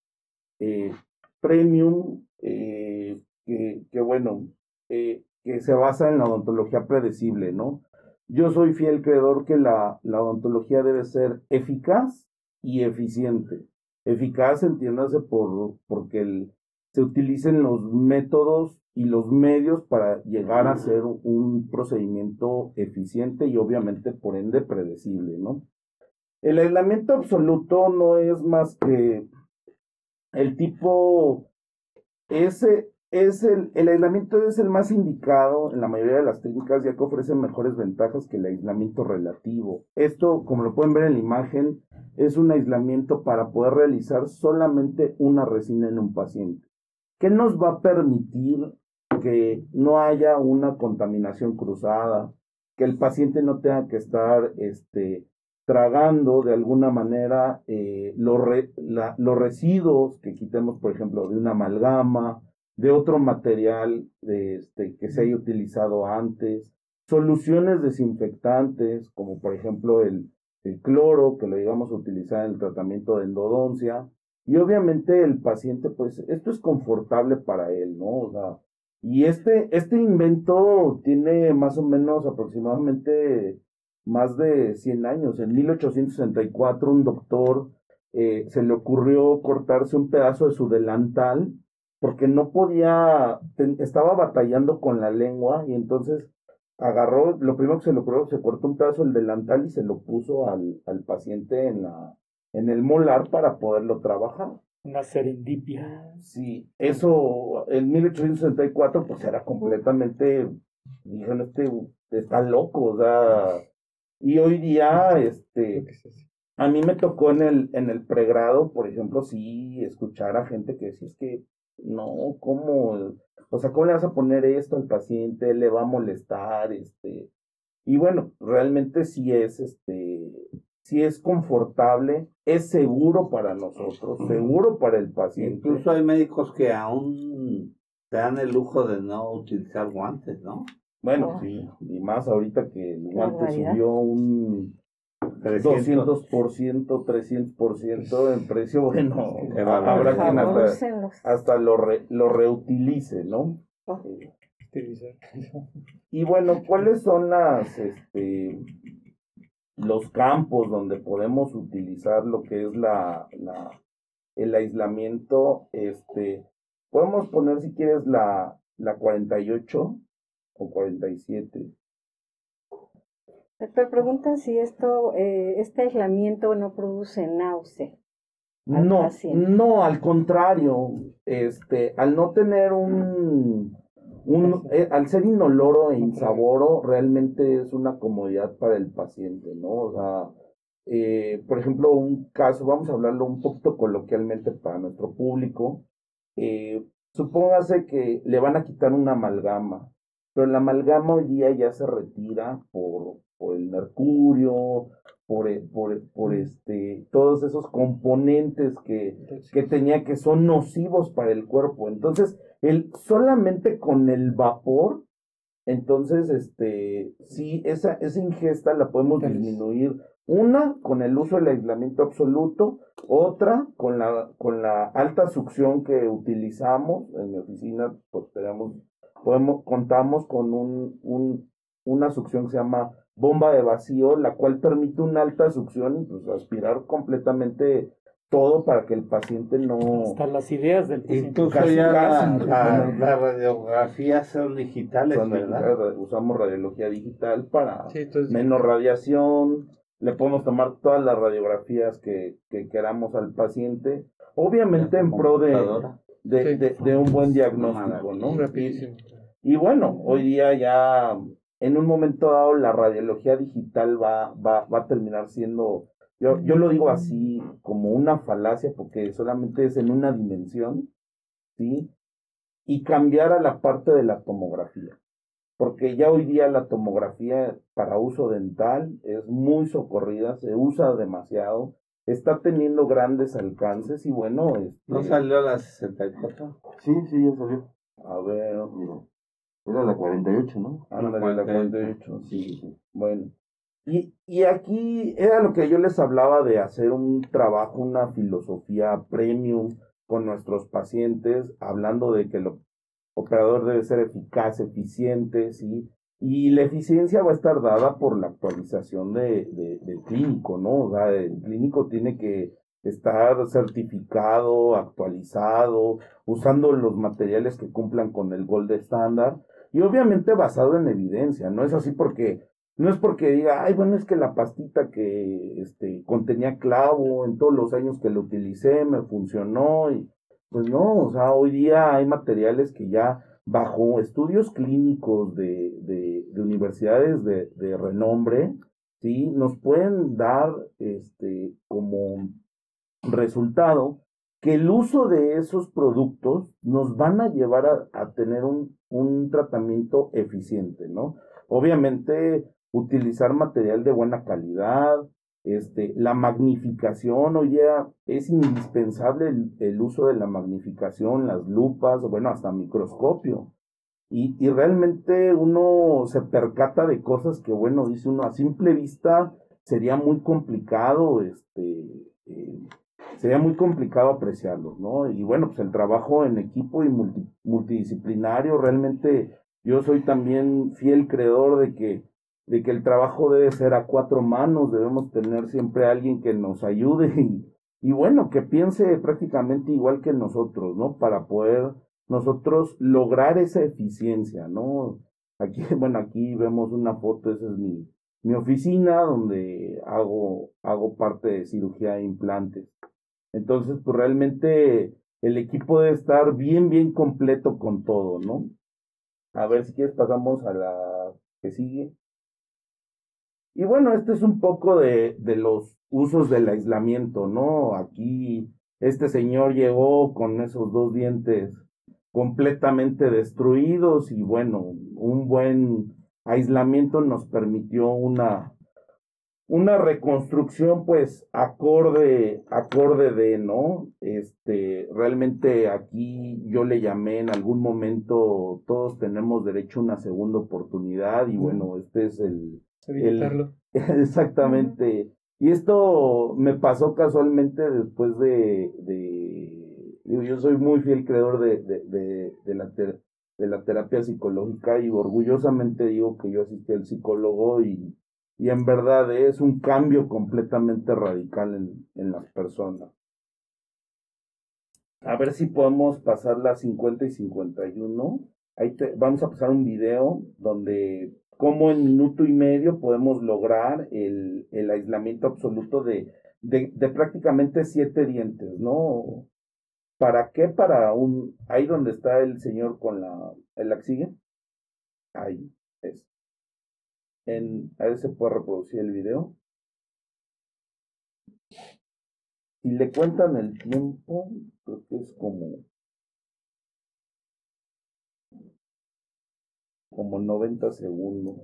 eh, premium eh, que, bueno, que se basa en la odontología predecible, ¿no? Yo soy fiel creedor que la, la odontología debe ser eficaz y eficiente. Eficaz, entiéndase, por, porque se utilicen los métodos y los medios para llegar a ser un procedimiento eficiente y obviamente por ende predecible, ¿no? El aislamiento absoluto no es más que el tipo, ese es el, el aislamiento es el más indicado en la mayoría de las técnicas ya que ofrece mejores ventajas que el aislamiento relativo. Esto, como lo pueden ver en la imagen, es un aislamiento para poder realizar solamente una resina en un paciente. ¿Qué nos va a permitir que no haya una contaminación cruzada, que el paciente no tenga que estar este, tragando de alguna manera eh, los, los residuos que quitemos, por ejemplo, de una amalgama, de otro material este, que se haya utilizado antes, soluciones desinfectantes, como por ejemplo el, el cloro, que lo íbamos a utilizar en el tratamiento de endodoncia, y obviamente el paciente, pues esto es confortable para él, ¿no? O sea, y este, este invento tiene más o menos aproximadamente más de 100 años. En 1864 un doctor eh, se le ocurrió cortarse un pedazo de su delantal porque no podía, estaba batallando con la lengua y entonces agarró, lo primero que se le ocurrió, se cortó un pedazo del delantal y se lo puso al, al paciente en, la, en el molar para poderlo trabajar. Una serendipia. Sí, eso en 1864 pues era completamente, dijeron, este está loco, o sea, y hoy día, este, a mí me tocó en el, en el pregrado, por ejemplo, sí, escuchar a gente que decía, es que, no, ¿cómo? O sea, ¿cómo le vas a poner esto al paciente? ¿Le va a molestar? Este, y bueno, realmente sí es, este, si es confortable, es seguro para nosotros, seguro para el paciente. Incluso hay médicos que aún te dan el lujo de no utilizar guantes, ¿no? Bueno, sí, y más ahorita que el guante subió un 200%, 300% en precio, bueno, habrá quien hasta, hasta lo, lo reutilice, ¿no? Y bueno, ¿cuáles son las, este, los campos donde podemos utilizar lo que es la, la el aislamiento, este, podemos poner si quieres la, la 48 o 47. Doctor, preguntan si esto, eh, este aislamiento no produce náusea. No, no, al contrario, este, al no tener un, un, eh, al ser inoloro e insaboro, realmente es una comodidad para el paciente, ¿no? O sea, eh, por ejemplo, un caso, vamos a hablarlo un poquito coloquialmente para nuestro público. Eh, supóngase que le van a quitar una amalgama, pero la amalgama hoy día ya se retira por, por el mercurio, por, por, por este, todos esos componentes que, que tenía que son nocivos para el cuerpo. Entonces, el, solamente con el vapor, entonces, este, sí, esa, esa ingesta la podemos disminuir. Una, con el uso del aislamiento absoluto, otra, con la, con la alta succión que utilizamos. En mi oficina, pues tenemos, podemos, contamos con un, un, una succión que se llama bomba de vacío, la cual permite una alta succión y pues aspirar completamente todo para que el paciente no... Hasta las ideas del paciente. Incluso ya las radiografías son digitales, ¿verdad? usamos radiología digital para menos radiación, le podemos tomar todas las radiografías que, que queramos al paciente, obviamente en pro de, de, de, un buen diagnóstico, ¿no? Rapidísimo. Y, y bueno, hoy día ya en un momento dado la radiología digital va, va, va a terminar siendo, yo, yo lo digo así, como una falacia, porque solamente es en una dimensión, ¿sí? Y cambiar a la parte de la tomografía porque ya hoy día la tomografía para uso dental es muy socorrida, se usa demasiado, está teniendo grandes alcances y bueno... Este... ¿No salió la 64? Sí, sí, ya salió. A ver... Era la 48, ¿no? Ah, la 48, sí. sí. Bueno. Y, y aquí era lo que yo les hablaba de hacer un trabajo, una filosofía premium con nuestros pacientes, hablando de que lo operador debe ser eficaz, eficiente, ¿sí? Y la eficiencia va a estar dada por la actualización de, del clínico, ¿no? O sea, el clínico tiene que estar certificado, actualizado, usando los materiales que cumplan con el Gold Standard y obviamente basado en evidencia, no es así porque no es porque diga, ay, bueno, es que la pastita que este, contenía clavo en todos los años que lo utilicé me funcionó y pues no, o sea, hoy día hay materiales que ya bajo estudios clínicos de, de, universidades de, renombre, ¿sí? Nos pueden dar este, como resultado que el uso de esos productos nos van a llevar a, a tener un, un tratamiento eficiente, ¿no? Obviamente, utilizar material de buena calidad, este, la magnificación, día es indispensable el, uso de la magnificación, las lupas, bueno, hasta microscopio. Y, y, realmente uno se percata de cosas que, bueno, dice uno, a simple vista sería muy complicado, este, eh, sería muy complicado apreciarlos, ¿no? Y bueno, pues el trabajo en equipo y multidisciplinario, realmente yo soy también fiel creedor de que de que el trabajo debe ser a cuatro manos, debemos tener siempre alguien que nos ayude y, y bueno, que piense prácticamente igual que nosotros, ¿no? Para poder nosotros lograr esa eficiencia, ¿no? Aquí, bueno, aquí vemos una foto, esa es mi, mi oficina donde hago, hago parte de cirugía de implantes. Entonces, pues realmente el equipo debe estar bien, bien completo con todo, ¿no? A ver si quieres pasamos a la que sigue. Y bueno, este es un poco de, de los usos del aislamiento, ¿no? Aquí este señor llegó con esos dos dientes completamente destruidos y bueno, un buen aislamiento nos permitió una, una reconstrucción pues acorde, acorde de, ¿no? Este, realmente aquí yo le llamé en algún momento, todos tenemos derecho a una segunda oportunidad y bueno, este es el, exactamente. Y esto me pasó casualmente después de, de yo soy muy fiel creador de, de, de, la de la terapia psicológica y orgullosamente digo que yo asistí al psicólogo y, y en verdad es un cambio completamente radical en, en las personas. A ver si podemos pasar las 50 y 51. Ahí te, vamos a pasar un video donde cómo en minuto y medio podemos lograr el, aislamiento absoluto de, prácticamente siete dientes, ¿no? ¿Para qué? Para un... Ahí donde está el señor con la... ¿El axigue? Ahí es. En, a ver si se puede reproducir el video. Si le cuentan el tiempo, creo que es como como 90 segundos.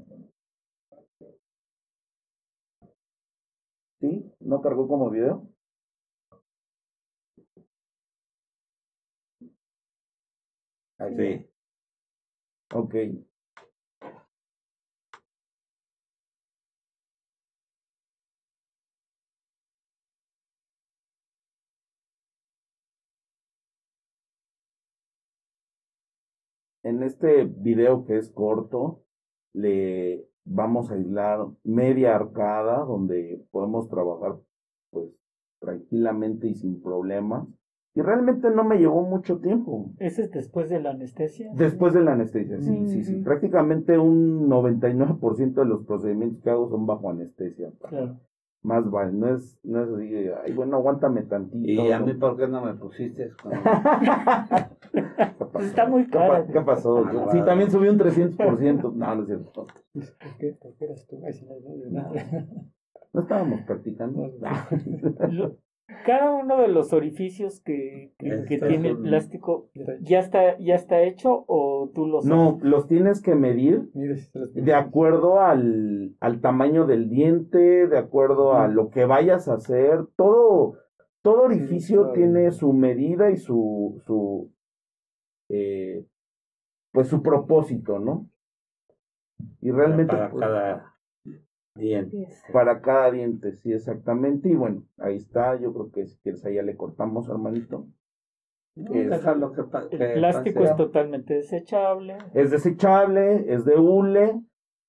¿Sí? ¿No cargó como video? Ahí sí. Ok. En este video que es corto, le vamos a aislar media arcada donde podemos trabajar pues tranquilamente y sin problemas. Y realmente no me llevó mucho tiempo. ¿Ese es después de la anestesia? Después de la anestesia, sí, sí, sí. Prácticamente un 99% de los procedimientos que hago son bajo anestesia. Claro. más vale, no es, no es así, ay, bueno, aguántame tantito. ¿Y a mí por qué no me pusiste? pues está muy caro. ¿Qué, pasó? sí, también subió un 300%. No, no es cierto. ¿Por qué? ¿Por qué eras tú? No estábamos practicando. Cada uno de los orificios que, que, tiene el plástico ya está ya está hecho o tú los No, los tienes que medir de acuerdo al, al tamaño del diente, de acuerdo a lo que vayas a hacer, todo todo orificio tiene su medida y su su eh, pues su propósito, ¿no? Y realmente para pues cada Diente. Para cada diente, sí, exactamente. Y bueno, ahí está. Yo creo que si quieres, ahí ya le cortamos, hermanito. el plástico es totalmente desechable. Es desechable, es de hule.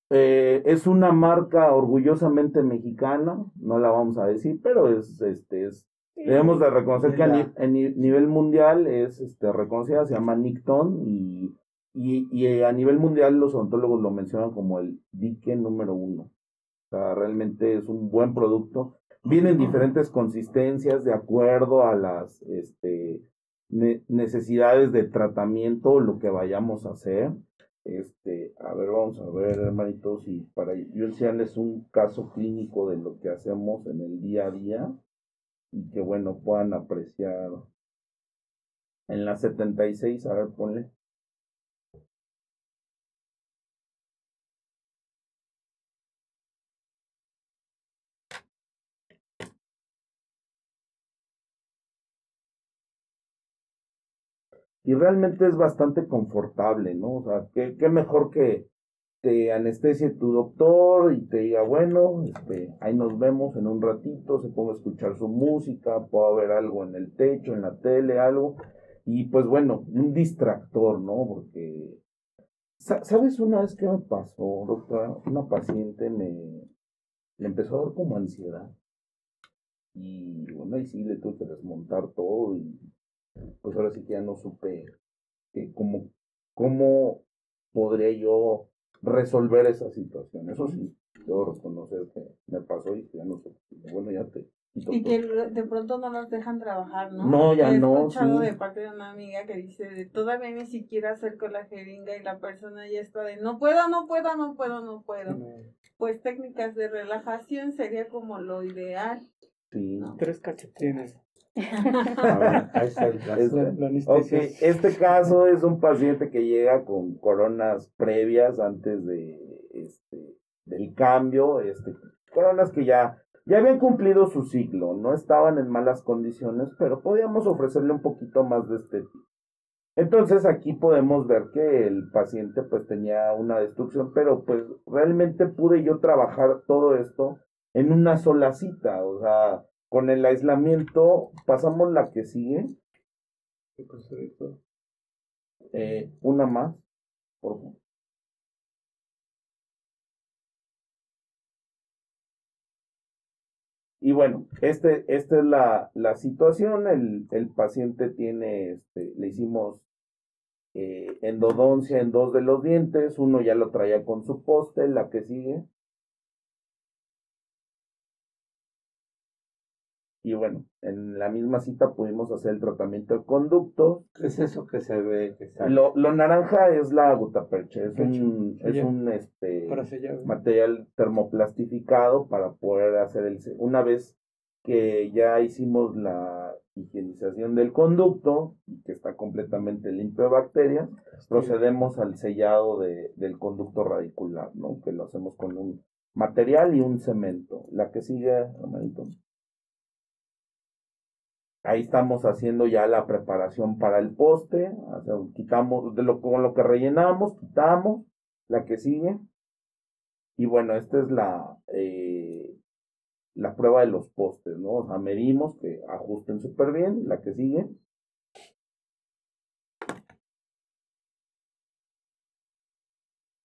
Eh, es una marca orgullosamente mexicana, no la vamos a decir, pero es, este, es, debemos de reconocer que a, nivel mundial es, este, reconocida, se llama Nicton y, y, y a nivel mundial los odontólogos lo mencionan como el dique número uno. Sea, realmente es un buen producto. Vienen diferentes consistencias de acuerdo a las este, necesidades de tratamiento, lo que vayamos a hacer. Este, a ver, vamos a ver, hermanitos, y para yo enseñarles un caso clínico de lo que hacemos en el día a día y que, bueno, puedan apreciar. En la 76, a ver, ponle. y realmente es bastante confortable, ¿no? O sea, qué, qué mejor que te anestesie tu doctor y te diga, bueno, este, ahí nos vemos en un ratito, se ponga a escuchar su música, puedo ver algo en el techo, en la tele, algo, y pues bueno, un distractor, ¿no? Porque, ¿sabes una vez qué me pasó, doctora? Una paciente me, le empezó a dar como ansiedad. Y bueno, ahí sí le tuve que desmontar todo y pues ahora sí que ya no supe que cómo podría yo resolver esa situación. Eso sí, debo reconocer que me pasó y ya no sé. Bueno, ya te. Y que de pronto no los dejan trabajar, ¿no? No, ya no. He escuchado de parte de una amiga que dice, de, todavía ni siquiera acerco la jeringa y la persona ya está de, no puedo, no puedo, no puedo, no puedo. Pues técnicas de relajación sería como lo ideal. Sí. Tres cachetines este caso es un paciente que llega con coronas previas antes de este del cambio, este, coronas que ya, ya habían cumplido su ciclo, no estaban en malas condiciones, pero podíamos ofrecerle un poquito más de estética. Entonces aquí podemos ver que el paciente pues tenía una destrucción, pero pues realmente pude yo trabajar todo esto en una sola cita, o sea, con el aislamiento, pasamos la que sigue. Eh, una más, por favor. Y bueno, este, esta es la, la situación. El, el, paciente tiene, este, le hicimos eh, endodoncia en dos de los dientes. Uno ya lo traía con su poste, la que sigue. Y bueno, en la misma cita pudimos hacer el tratamiento de conducto. ¿Qué es eso que se ve? lo, lo, naranja es la gutapercha, es un, es un este, material termoplastificado para poder hacer el... Una vez que ya hicimos la higienización del conducto y que está completamente limpio de bacterias, procedemos al sellado de, del conducto radicular, ¿no? Que lo hacemos con un material y un cemento. La que sigue, hermanito. Ahí estamos haciendo ya la preparación para el poste. quitamos de lo, con lo que rellenamos, quitamos la que sigue. Y bueno, esta es la, eh, la prueba de los postes, ¿no? O sea, medimos que ajusten súper bien. La que sigue.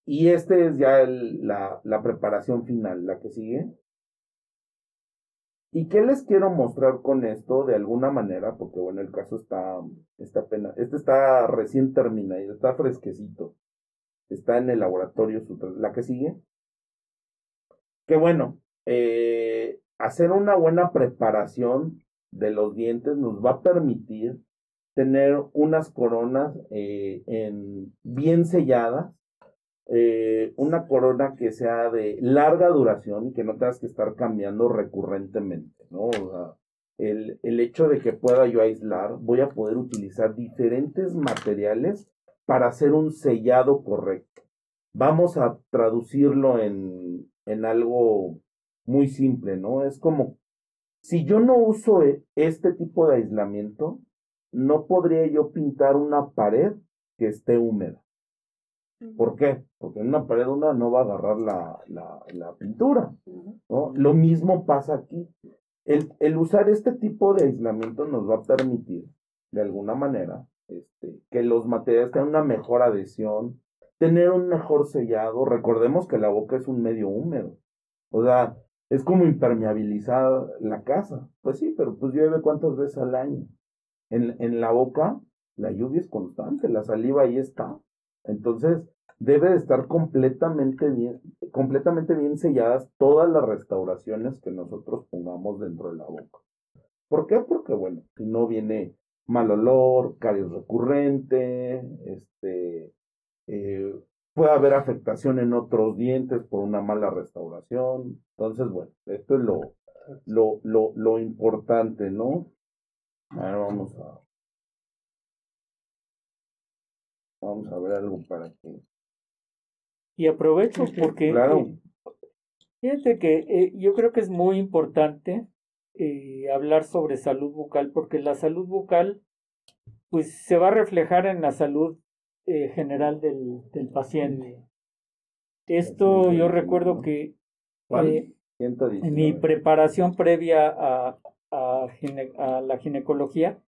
Y este es ya la, la preparación final, la que sigue. ¿Y qué les quiero mostrar con esto de alguna manera? Porque bueno, el caso está, está pena, este está recién terminado, está fresquecito. Está en el laboratorio, la que sigue. Que bueno, eh, hacer una buena preparación de los dientes nos va a permitir tener unas coronas eh, en, bien selladas, eh, una corona que sea de larga duración y que no tengas que estar cambiando recurrentemente, ¿no? el, el hecho de que pueda yo aislar, voy a poder utilizar diferentes materiales para hacer un sellado correcto. Vamos a traducirlo en, en algo muy simple, ¿no? Es como, si yo no uso e, este tipo de aislamiento, no podría yo pintar una pared que esté húmeda. ¿Por qué? Porque en una pared húmeda no va a agarrar la, la, la pintura. ¿no? Lo mismo pasa aquí. El, el, usar este tipo de aislamiento nos va a permitir, de alguna manera, este, que los materiales tengan una mejor adhesión, tener un mejor sellado. Recordemos que la boca es un medio húmedo. O sea, es como impermeabilizar la casa. Pues sí, pero pues llueve cuántas veces al año. En, en la boca, la lluvia es constante, la saliva ahí está. Entonces, debe de estar completamente bien, completamente bien selladas todas las restauraciones que nosotros pongamos dentro de la boca. ¿Por qué? Porque, bueno, si no viene mal olor, caries recurrente, este, eh, puede haber afectación en otros dientes por una mala restauración. Entonces, bueno, esto es lo, lo, lo, lo importante, ¿no? Ahora vamos a. Vamos a ver algo para que. Y aprovecho porque. Claro. Eh, fíjate que eh, yo creo que es muy importante eh, hablar sobre salud bucal porque la salud bucal pues se va a reflejar en la salud general del, del, paciente. Esto yo recuerdo que en mi preparación previa a, a, a la ginecología,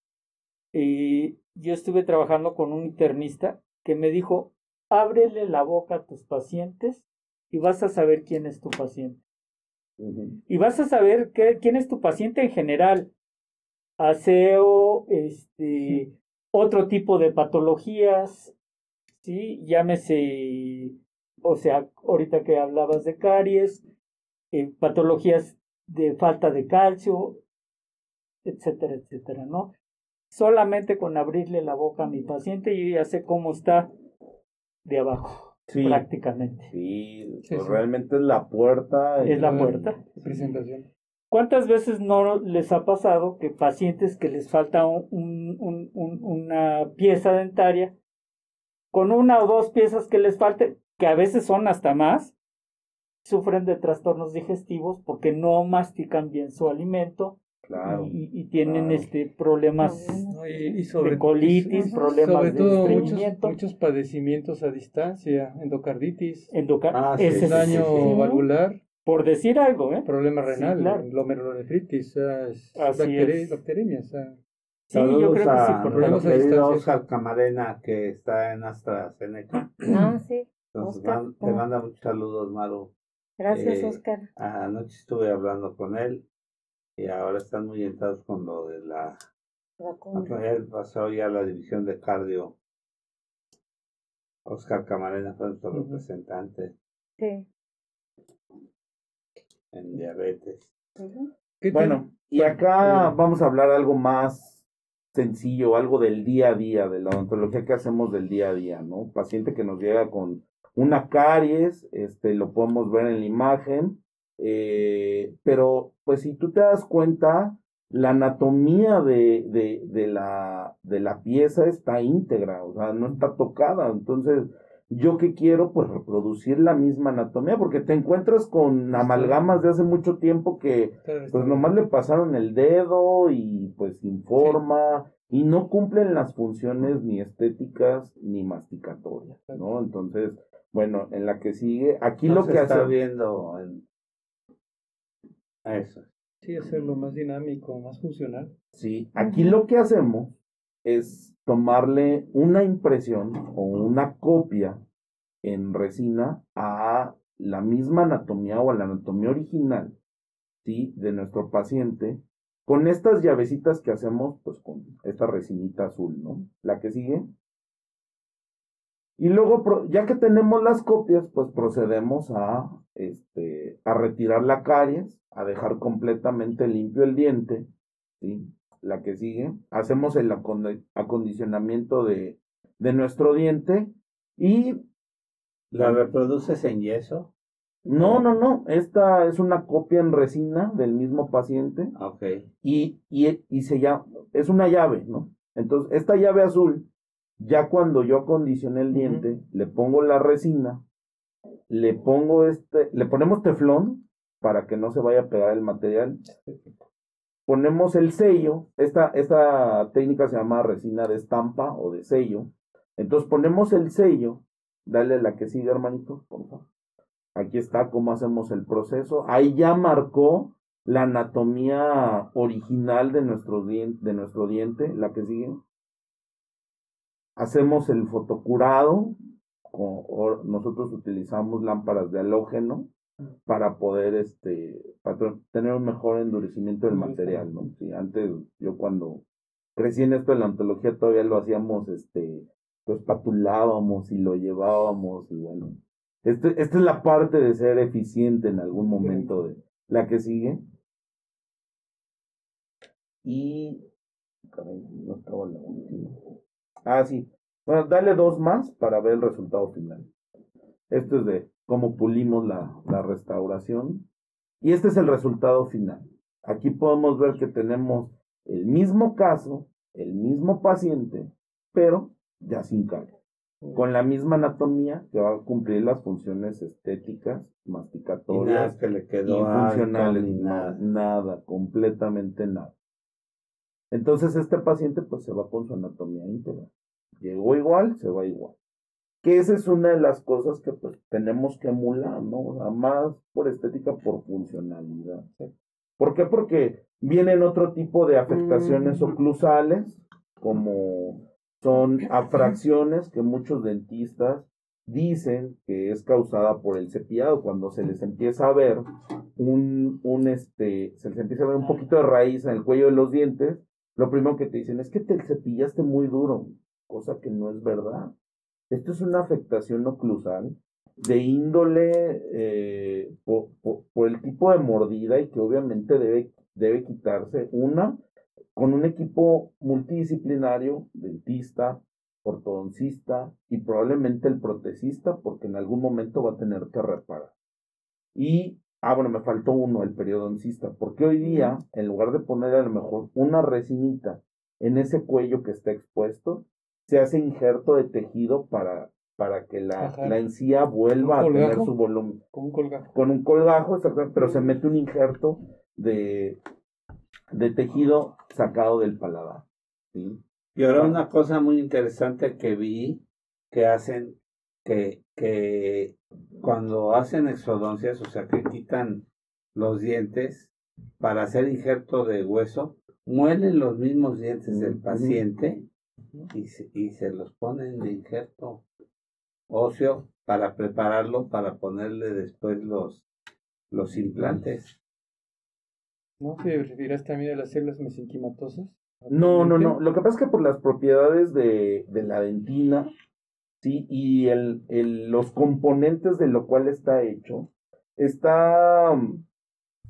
eh, yo estuve trabajando con un internista que me dijo, ábrele la boca a tus pacientes y vas a saber quién es tu paciente. Y vas a saber qué, quién es tu paciente en general. Aseo, este, otro tipo de patologías, ¿sí? Llámese, o sea, ahorita que hablabas de caries, eh, patologías de falta de calcio, etcétera, etcétera, ¿no? Solamente con abrirle la boca a mi paciente yo ya sé cómo está de abajo, prácticamente. Sí, pues realmente es la puerta. Es la puerta. Presentación. ¿Cuántas veces no les ha pasado que pacientes que les falta un, un, un, una pieza dentaria con una o dos piezas que les falte, que a veces son hasta más, sufren de trastornos digestivos porque no mastican bien su alimento y, y, tienen este problemas y, sobre, de colitis, problemas sobre de muchos, muchos padecimientos a distancia, endocarditis, Endocar Ah, ese sí, daño sí, valvular, por decir algo, ¿eh? problema Sí, renal, claro. glomerulonefritis, ah, bacteri- Sí, yo Saludos creo que sí, a por problemas nuestro a querido distancia. Oscar Camarena, que está en AstraZeneca. Ah, sí. Entonces, Oscar, te manda muchos saludos, Maru. Gracias, Eh, Oscar. Anoche estuve hablando con él y ahora están muy entrados con lo de la... Él pasó ya a la división de cardio. Oscar Camarena fue nuestro representante Sí. en diabetes. Ujú. ¿qué Bueno, y acá vamos a hablar algo más sencillo, algo del día a día, de la odontología que hacemos del día a día, ¿no? Paciente que nos llega con una caries, este, lo podemos ver en la imagen, eh, pero pues si tú te das cuenta, la anatomía de, de, de, la, de la pieza está íntegra, o sea, no está tocada, entonces yo que quiero pues reproducir la misma anatomía, porque te encuentras con amalgamas de hace mucho tiempo que pues nomás le pasaron el dedo y pues sin forma y no cumplen las funciones ni estéticas ni masticatorias, ¿no? Entonces, bueno, en la que sigue, aquí No lo se que está hace viendo en... Eso. Sí, hacerlo más dinámico, más funcional. Sí, aquí lo que hacemos es tomarle una impresión o una copia en resina a la misma anatomía o a la anatomía original, ¿sí? De nuestro paciente, con estas llavecitas que hacemos, pues con esta resinita azul, ¿no? La que sigue. Y luego, ya que tenemos las copias, pues procedemos a, este, a retirar la caries, a dejar completamente limpio el diente, ¿sí? La que sigue. Hacemos el acondicionamiento de, de nuestro diente y... ¿La reproduces en yeso? No, no, no. Esta es una copia en resina del mismo paciente. Ok. Y, y, y se llama, es una llave, ¿no? Entonces, esta llave azul, ya cuando yo acondicioné el diente, le pongo la resina, le pongo este, le ponemos teflón para que no se vaya a pegar el material. Ponemos el sello, esta, esta técnica se llama resina de estampa o de sello. Entonces ponemos el sello, dale la que sigue, hermanito, por favor. Aquí está cómo hacemos el proceso. Ahí ya marcó la anatomía original de nuestro, diente, de nuestro diente, la que sigue. Hacemos el fotocurado. nosotros utilizamos lámparas de halógeno para poder este para tener un mejor endurecimiento del material, ¿no? antes yo cuando crecí en esto de la ontología todavía lo hacíamos este pues patulábamos y lo llevábamos y bueno, este, esta es la parte de ser eficiente en algún momento de la que sigue. Y. No estaba la última. Ah, sí. Bueno, dale dos más para ver el resultado final. Esto es de cómo pulimos la, la restauración. Y este es el resultado final. Aquí podemos ver que tenemos el mismo caso, el mismo paciente, pero ya sin carga con la misma anatomía que va a cumplir las funciones estéticas, masticatorias que le quedó y funcionales. nada. nada, completamente nada. Entonces este paciente pues se va con su anatomía íntegra. Llegó igual, se va igual. Que esa es una de las cosas que pues tenemos que emular, ¿no? más por estética, por funcionalidad. ¿Por qué? Porque vienen otro tipo de afectaciones mm. oclusales, como son afracciones que muchos dentistas dicen que es causada por el cepillado cuando se les empieza a ver un, un este se les empieza a ver un poquito de raíz en el cuello de los dientes lo primero que te dicen es que te cepillaste muy duro cosa que no es verdad esto es una afectación oclusal de índole eh, por, el tipo de mordida y que obviamente debe, debe quitarse una con un equipo multidisciplinario, dentista, ortodoncista y probablemente el protecista, porque en algún momento va a tener que reparar. Y, ah, bueno, me faltó uno, el periodoncista, porque hoy día, en lugar de poner a lo mejor una resinita en ese cuello que está expuesto, se hace injerto de tejido para, para que la, la encía vuelva a tener su volumen. Con un colgajo. Con un colgajo, pero se mete un injerto de, de tejido sacado del paladar. ¿sí? Y ahora una cosa muy interesante que vi que hacen, que, que cuando hacen exodoncias, o sea, que quitan los dientes para hacer injerto de hueso, muelen los mismos dientes del paciente y se, y se los ponen de injerto óseo para prepararlo para ponerle después los, los implantes. ¿No te refieres también a las células mesenquimatosas? No, no, no. Lo que pasa es que por las propiedades de, de la dentina, sí, y el, el, los componentes de lo cual está hecho, está,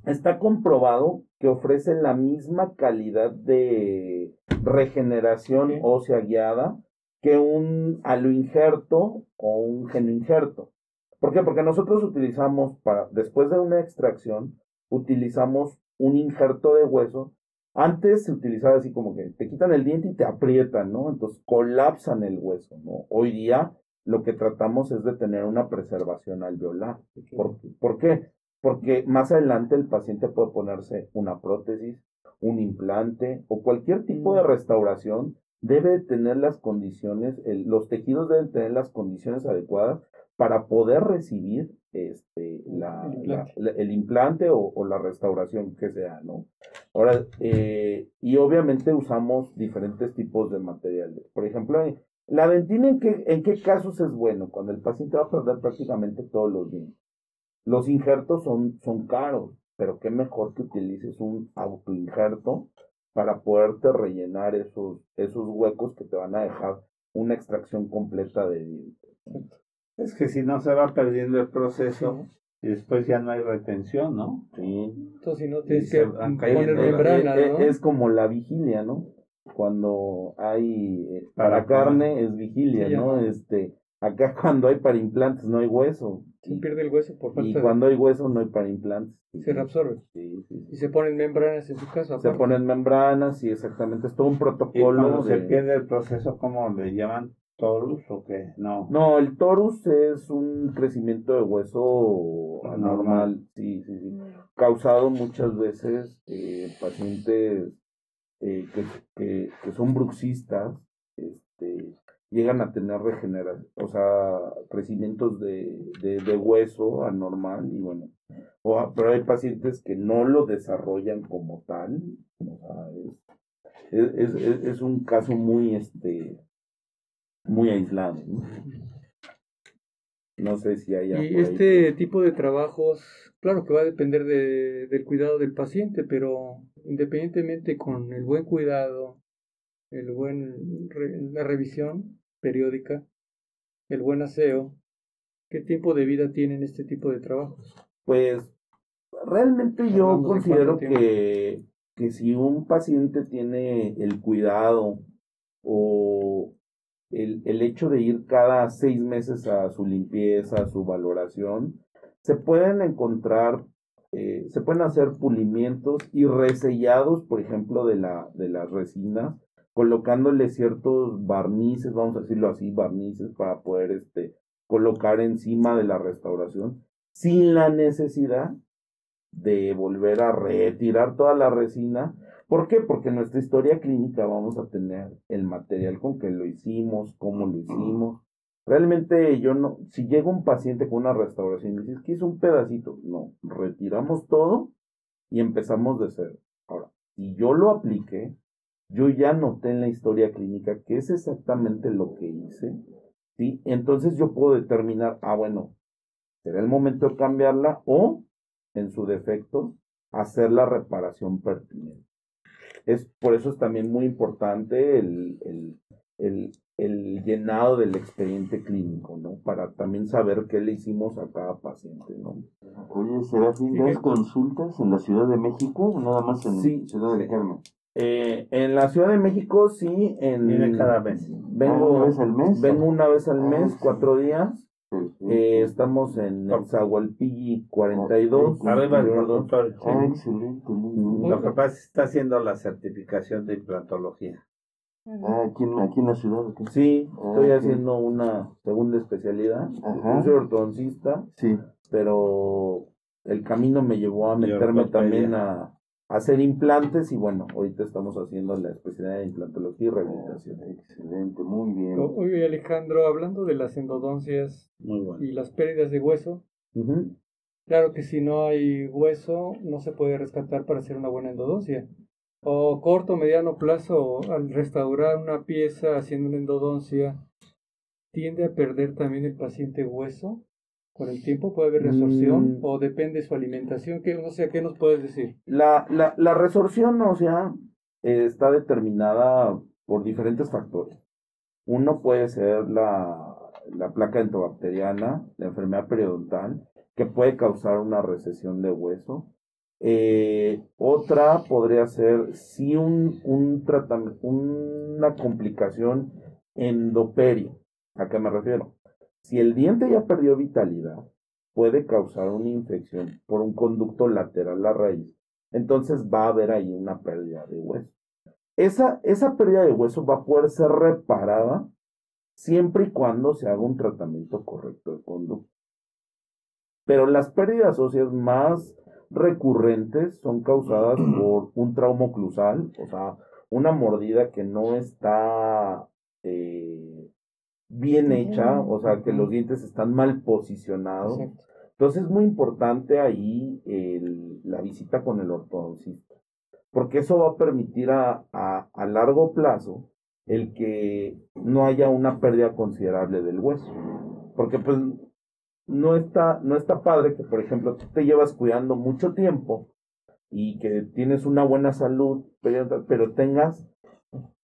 está comprobado que ofrece la misma calidad de regeneración ósea guiada que un aloinjerto o un genoinjerto. ¿Por qué? Porque nosotros utilizamos para, después de una extracción, utilizamos un injerto de hueso, antes se utilizaba así como que te quitan el diente y te aprietan, ¿no? Entonces colapsan el hueso, ¿no? Hoy día lo que tratamos es de tener una preservación alveolar. ¿Por, ¿Por qué? Porque más adelante el paciente puede ponerse una prótesis, un implante o cualquier tipo de mm. restauración debe tener las condiciones, los tejidos deben tener las condiciones adecuadas para poder recibir este, la, el implante, o, la restauración que sea, ¿no? Ahora, eh, y obviamente usamos diferentes tipos de materiales. Por ejemplo, la dentina, ¿en qué, ¿en qué casos es bueno? Cuando el paciente va a perder prácticamente todos los dientes. Los injertos son, son caros, pero qué mejor que utilices un autoinjerto para poderte rellenar esos, esos huecos que te van a dejar una extracción completa de dientes. Es que si no se va perdiendo el proceso y después ya no hay retención, ¿no? Sí. Entonces, si no tienes que poner cayendo las- membrana, Eh, ¿no? eh, Es como la vigilia, ¿no? Cuando hay eh, Para para carne es vigilia, Sí, ¿no? Este, acá cuando hay para implantes no hay hueso. Se Y, pierde el hueso por y falta cuando hay hueso no hay para implantes. Se reabsorbe. Sí, sí, sí. Y se ponen membranas en su caso. Se ponen membranas y exactamente es todo un Y protocolo. cuando se de- pierde el proceso, ¿cómo le llaman? ¿Torus o qué? No. No, el torus es un crecimiento de hueso Anormal. anormal, sí, sí, sí, causado muchas veces eh, pacientes eh, que, que, que son bruxistas, este, llegan a tener regeneración, o sea, crecimientos de, de, de hueso anormal y bueno, o, pero hay pacientes que no lo desarrollan como tal, o sea, es, es, es, es un caso muy, este, muy aislado, ¿no? No sé si hay Y este tipo de trabajos, claro que va a depender de, del cuidado del paciente, pero independientemente con el buen cuidado, el buen la revisión periódica, el buen aseo, ¿qué tiempo de vida tienen este tipo de trabajos? Pues realmente yo considero que, que si un paciente tiene el cuidado o el, el hecho de ir cada seis meses a su limpieza, a su valoración, se pueden encontrar, eh, se pueden hacer pulimientos y resellados, por ejemplo, de, la, de las resinas, colocándole ciertos barnices, vamos a decirlo así, barnices para poder este, colocar encima de la restauración, sin la necesidad de volver a retirar toda la resina. ¿Por qué? Porque en nuestra historia clínica vamos a tener el material con que lo hicimos, cómo lo hicimos. Realmente yo no, si llega un paciente con una restauración y dices que hizo un pedacito, no, retiramos todo y empezamos de cero. Ahora, si yo lo apliqué, yo ya noté en la historia clínica que es exactamente lo que hice, ¿sí? Entonces yo puedo determinar, ah, bueno, será el momento de cambiarla o, en su defecto, hacer la reparación pertinente. Es, por eso es también muy importante el, el, el, el llenado del expediente clínico, ¿no? Para también saber qué le hicimos a cada paciente, ¿no? Oye, Serafín, ¿das consultas en la Ciudad de México o nada más en Sí. Ciudad del Carmen? Eh, en la Ciudad de México sí, en... Viene cada. Ah, Vengo, ¿Una vez al mes? vengo una vez al Ah, mes, sí. cuatro días. Eh, estamos en el Zahualpilli 42. Ah, Arriba consultorio. Ah, excelente, muy bien. Lo que pasa es que está haciendo la certificación de implantología. Ah, aquí en, aquí en la ciudad. ¿o qué? Sí, estoy Ah, haciendo una segunda especialidad. Ajá. Soy ortodoncista, Sí. pero el camino me llevó a meterme también a hacer implantes y bueno, ahorita estamos haciendo la especialidad de implantología y rehabilitación. Excelente, muy bien. Oye Alejandro, hablando de las endodoncias Muy bueno. y las pérdidas de hueso, claro que si no hay hueso no se puede rescatar para hacer una buena endodoncia. O corto o mediano plazo, al restaurar una pieza haciendo una endodoncia, tiende a perder también el paciente hueso. Con el tiempo puede haber resorción Mm. o depende de su alimentación. ¿Qué, no sé, ¿qué nos puedes decir? La, la, la resorción ósea eh, está determinada por diferentes factores. Uno puede ser la, la placa entobacteriana, la enfermedad periodontal, que puede causar una recesión de hueso. Eh, otra podría ser si un, un tratamiento, una complicación endoperio. ¿A qué me refiero? Si el diente ya perdió vitalidad, puede causar una infección por un conducto lateral a la raíz. Entonces va a haber ahí una pérdida de hueso. Esa, esa pérdida de hueso va a poder ser reparada siempre y cuando se haga un tratamiento correcto de conducto. Pero las pérdidas óseas más recurrentes son causadas por un trauma oclusal, o sea, una mordida que no está eh, bien hecha, o sea, que los dientes están mal posicionados. Exacto. Entonces es muy importante ahí el- la visita con el ortodoncista, porque eso va a permitir a, a, a largo plazo el que no haya una pérdida considerable del hueso. Porque pues no está, no está padre que, por ejemplo, tú te llevas cuidando mucho tiempo y que tienes una buena salud, pero, pero tengas,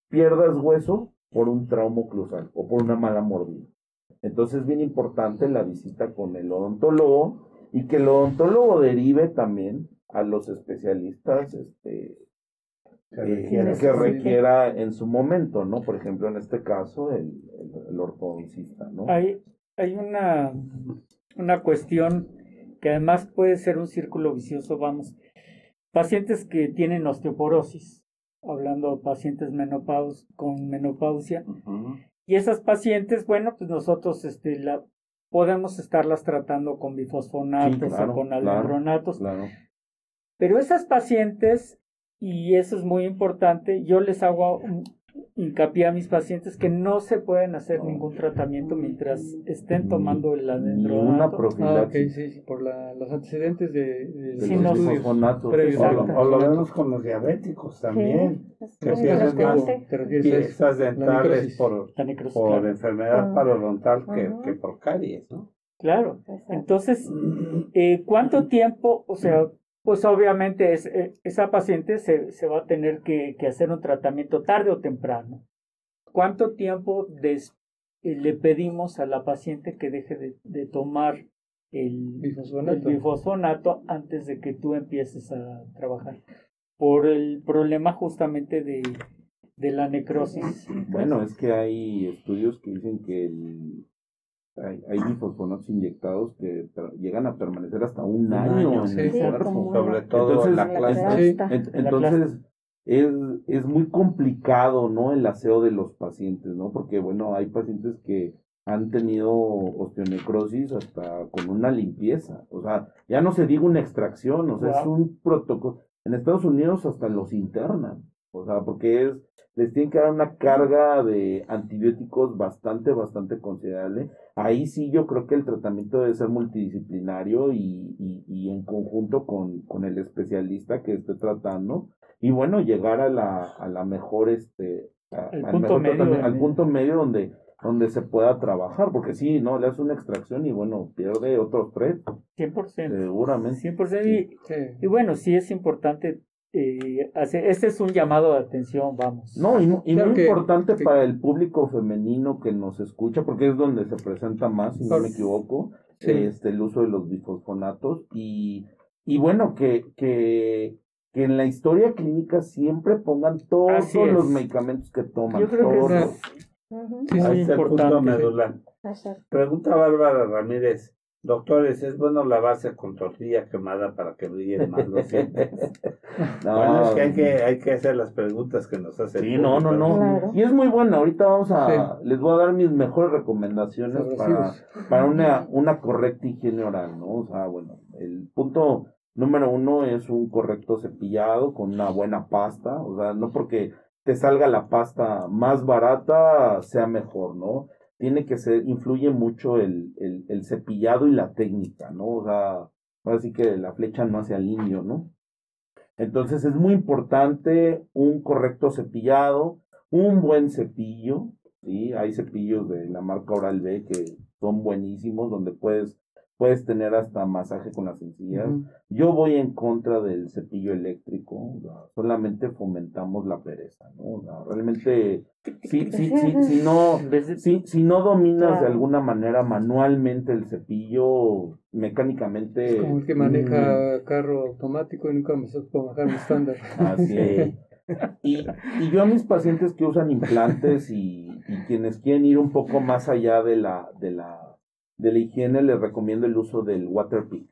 pierdas hueso por un trauma oclusal o por una mala mordida. Entonces es bien importante la visita con el odontólogo y que el odontólogo derive también a los especialistas este, eh, que requiera en su momento, ¿no? Por ejemplo, en este caso, el, el, ortodoncista, ¿no? Hay, hay una, una cuestión que además puede ser un círculo vicioso, vamos. Pacientes que tienen osteoporosis, hablando de pacientes menopaus con menopausia, y esas pacientes, bueno, pues nosotros este, la, podemos estarlas tratando con bifosfonatos o con alendronatos. Pero esas pacientes y eso es muy importante. Yo les hago hincapié a mis pacientes que no se pueden hacer ningún tratamiento mientras estén tomando el adendronato. Una profilaxis. Ah, sí, sí, por la, los antecedentes de, de sí, los fosfonatos. O, lo vemos con los diabéticos también. que pierden más piezas dentales por, por enfermedad ah. parodontal que, que, por caries, ¿no? Claro. Entonces, eh, ¿cuánto tiempo, o sea, pues obviamente es, eh, esa paciente se, se, va a tener que, que, hacer un tratamiento tarde o temprano. ¿Cuánto tiempo des, eh, le pedimos a la paciente que deje de, de tomar el bifosfonato. antes de que tú empieces a trabajar? Por el problema justamente de, de la necrosis. Bueno, es que hay estudios que dicen que el hay, hay bifosfonatos inyectados que llegan a permanecer hasta un, año, en el cuerpo. Sobre todo entonces, la clase. entonces, es, es muy complicado, ¿no? El aseo de los pacientes, ¿no? Porque, bueno, hay pacientes que han tenido osteonecrosis hasta con una limpieza. O sea, ya no se diga una extracción, o sea, es un protocolo. En Estados Unidos hasta los internan. O sea, porque es, les tienen que dar una carga de antibióticos bastante, bastante considerable. Ahí sí yo creo que el tratamiento debe ser multidisciplinario y, y, y en conjunto con, con, el especialista que esté tratando. Y bueno, llegar a la, a la mejor, este, al, punto, medio, al punto medio donde donde se pueda trabajar, porque sí, ¿no? Le hace una extracción y bueno, pierde otros tres. 100%. Seguramente. 100%. Y, y bueno, sí es importante eh, este es un llamado de atención, vamos. No, y, muy importante para el público femenino que nos escucha, porque es donde se presenta más, si no me equivoco, este, el uso de los bifosfonatos. Y, y bueno, que, que, que en la historia clínica siempre pongan todos los medicamentos que toman. Yo creo todos. que es, medular. Pregunta Bárbara Ramírez. Doctores, ¿es bueno lavarse con tortilla quemada para que brillen más los dientes? no, bueno, es que hay, que hay que hacer las preguntas que nos hacen. Sí, no, no, no. Y es muy bueno. Ahorita vamos a, les voy a dar mis mejores recomendaciones para, para una, una correcta higiene oral, ¿no? O sea, bueno, el punto número uno es un correcto cepillado con una buena pasta. O sea, no porque te salga la pasta más barata sea mejor, ¿no? Tiene que ser, influye mucho el, el, cepillado y la técnica, ¿no? O sea, así que la flecha no hace al indio, ¿no? Entonces es muy importante un correcto cepillado, un buen cepillo, ¿sí? Hay cepillos de la marca Oral B que son buenísimos, donde puedes puedes tener hasta masaje con las encías. Yo voy en contra del cepillo eléctrico, solamente fomentamos la pereza, ¿no? realmente, si, si, si, si, no, si, si no dominas de alguna manera manualmente el cepillo, mecánicamente... Es como el que maneja mm. carro automático y nunca me puedo bajar mi estándar. Así es. Y, y yo a mis pacientes que usan implantes y, y quienes quieren ir un poco más allá de la, de la de la higiene les recomiendo el uso del water pick.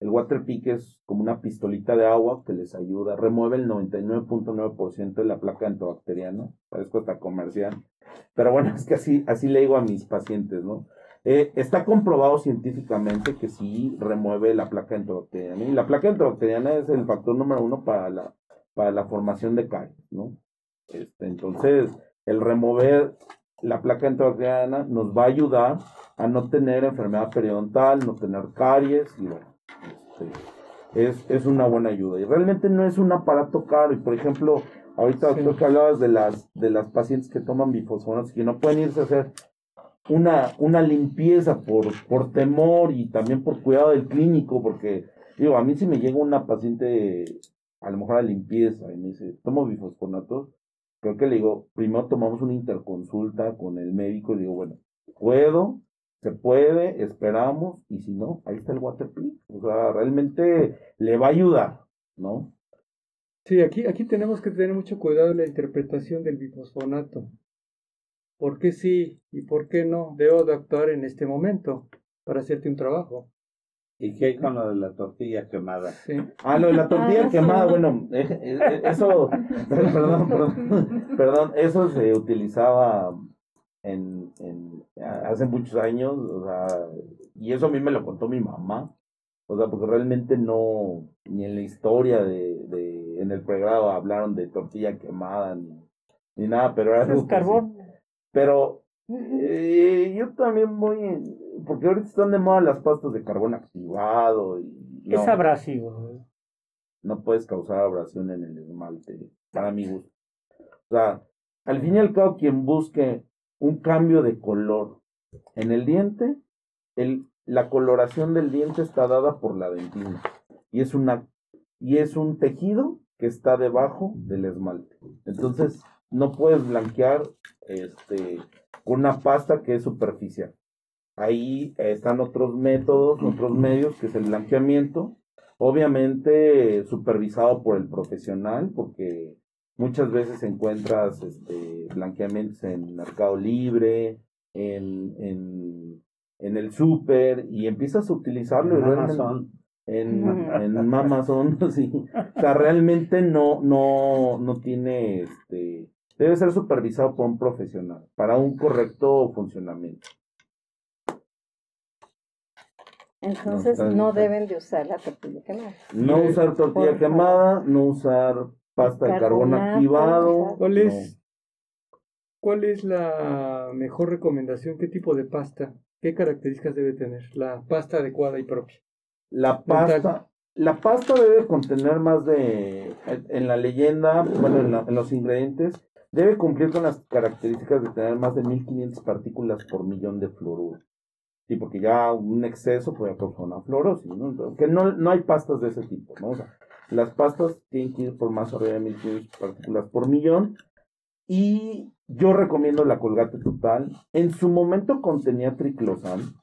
El water pick es como una pistolita de agua que les ayuda, remueve el 99.9% de la placa antibacteriana, parezco hasta comercial, pero bueno, es que así, así le digo a mis pacientes, ¿no? Eh, está comprobado científicamente que sí remueve la placa antibacteriana, y la placa antibacteriana es el factor número uno para la, para la formación de caries, ¿no? Este, entonces, el remover la placa antibacteriana nos va a ayudar a no tener enfermedad periodontal, no tener caries y bueno, este, es, una buena ayuda. Y realmente no es un aparato caro. Y por ejemplo, ahorita sí. que hablabas de las, de las pacientes que toman bifosfonatos y que no pueden irse a hacer una, una limpieza por, por temor y también por cuidado del clínico, porque digo, a mí si me llega una paciente a lo mejor a limpieza y me dice, tomo bifosfonatos, creo que le digo, primero tomamos una interconsulta con el médico y digo, bueno, puedo, se puede, esperamos, y si no, ahí está el Waterpik. O sea, realmente le va a ayudar, ¿no? Sí, aquí, aquí tenemos que tener mucho cuidado en la interpretación del bifosfonato. ¿Por qué sí y por qué no debo de actuar en este momento para hacerte un trabajo? ¿Y qué hay con lo de la tortilla quemada? Sí. Ah, lo de la tortilla ah, quemada, bueno, eh, eh, eh, eso, perdón, perdón, perdón, eso se utilizaba en, en, hace muchos años, o sea, y eso a mí me lo contó mi mamá, o sea, porque realmente no, ni en la historia de, de en el pregrado hablaron de tortilla quemada, ni, ni nada, pero era algo... carbón. pero eh, yo también voy, porque ahorita están de moda las pastas de carbón activado y... es abrasivo. No puedes causar abrasión en el esmalte, para mi gusto. O sea, al fin y al cabo, quien busque un cambio de color en el diente, el, la coloración del diente está dada por la dentina. Y es una, y es un tejido que está debajo del esmalte. Entonces, no puedes blanquear este una pasta que es superficial. Ahí están otros métodos, otros medios, que es el blanqueamiento, obviamente supervisado por el profesional, porque muchas veces encuentras este, blanqueamientos en Mercado Libre, en, en, en el súper, y empiezas a utilizarlo. En Amazon. En, en Amazon, sí. O sea, realmente no, no, no tiene este debe ser supervisado por un profesional para un correcto funcionamiento. Entonces no, deben de usar la tortilla quemada. No usar tortilla quemada, no usar pasta de carbón activado. ¿Cuál es, ¿Cuál es la mejor recomendación? ¿Qué tipo de pasta? ¿Qué características debe tener la pasta adecuada y propia? La pasta, la pasta debe contener más de, en la leyenda, bueno, en los ingredientes, Debe cumplir con las características de tener más de 1500 partículas por millón de fluoruro. Sí, porque ya un exceso puede causar una fluorosis, ¿no? que no, no hay pastas de ese tipo, ¿no? O sea, las pastas tienen que ir por más arriba de 1500 partículas por millón. Y yo recomiendo la Colgate Total. En su momento contenía triclosan.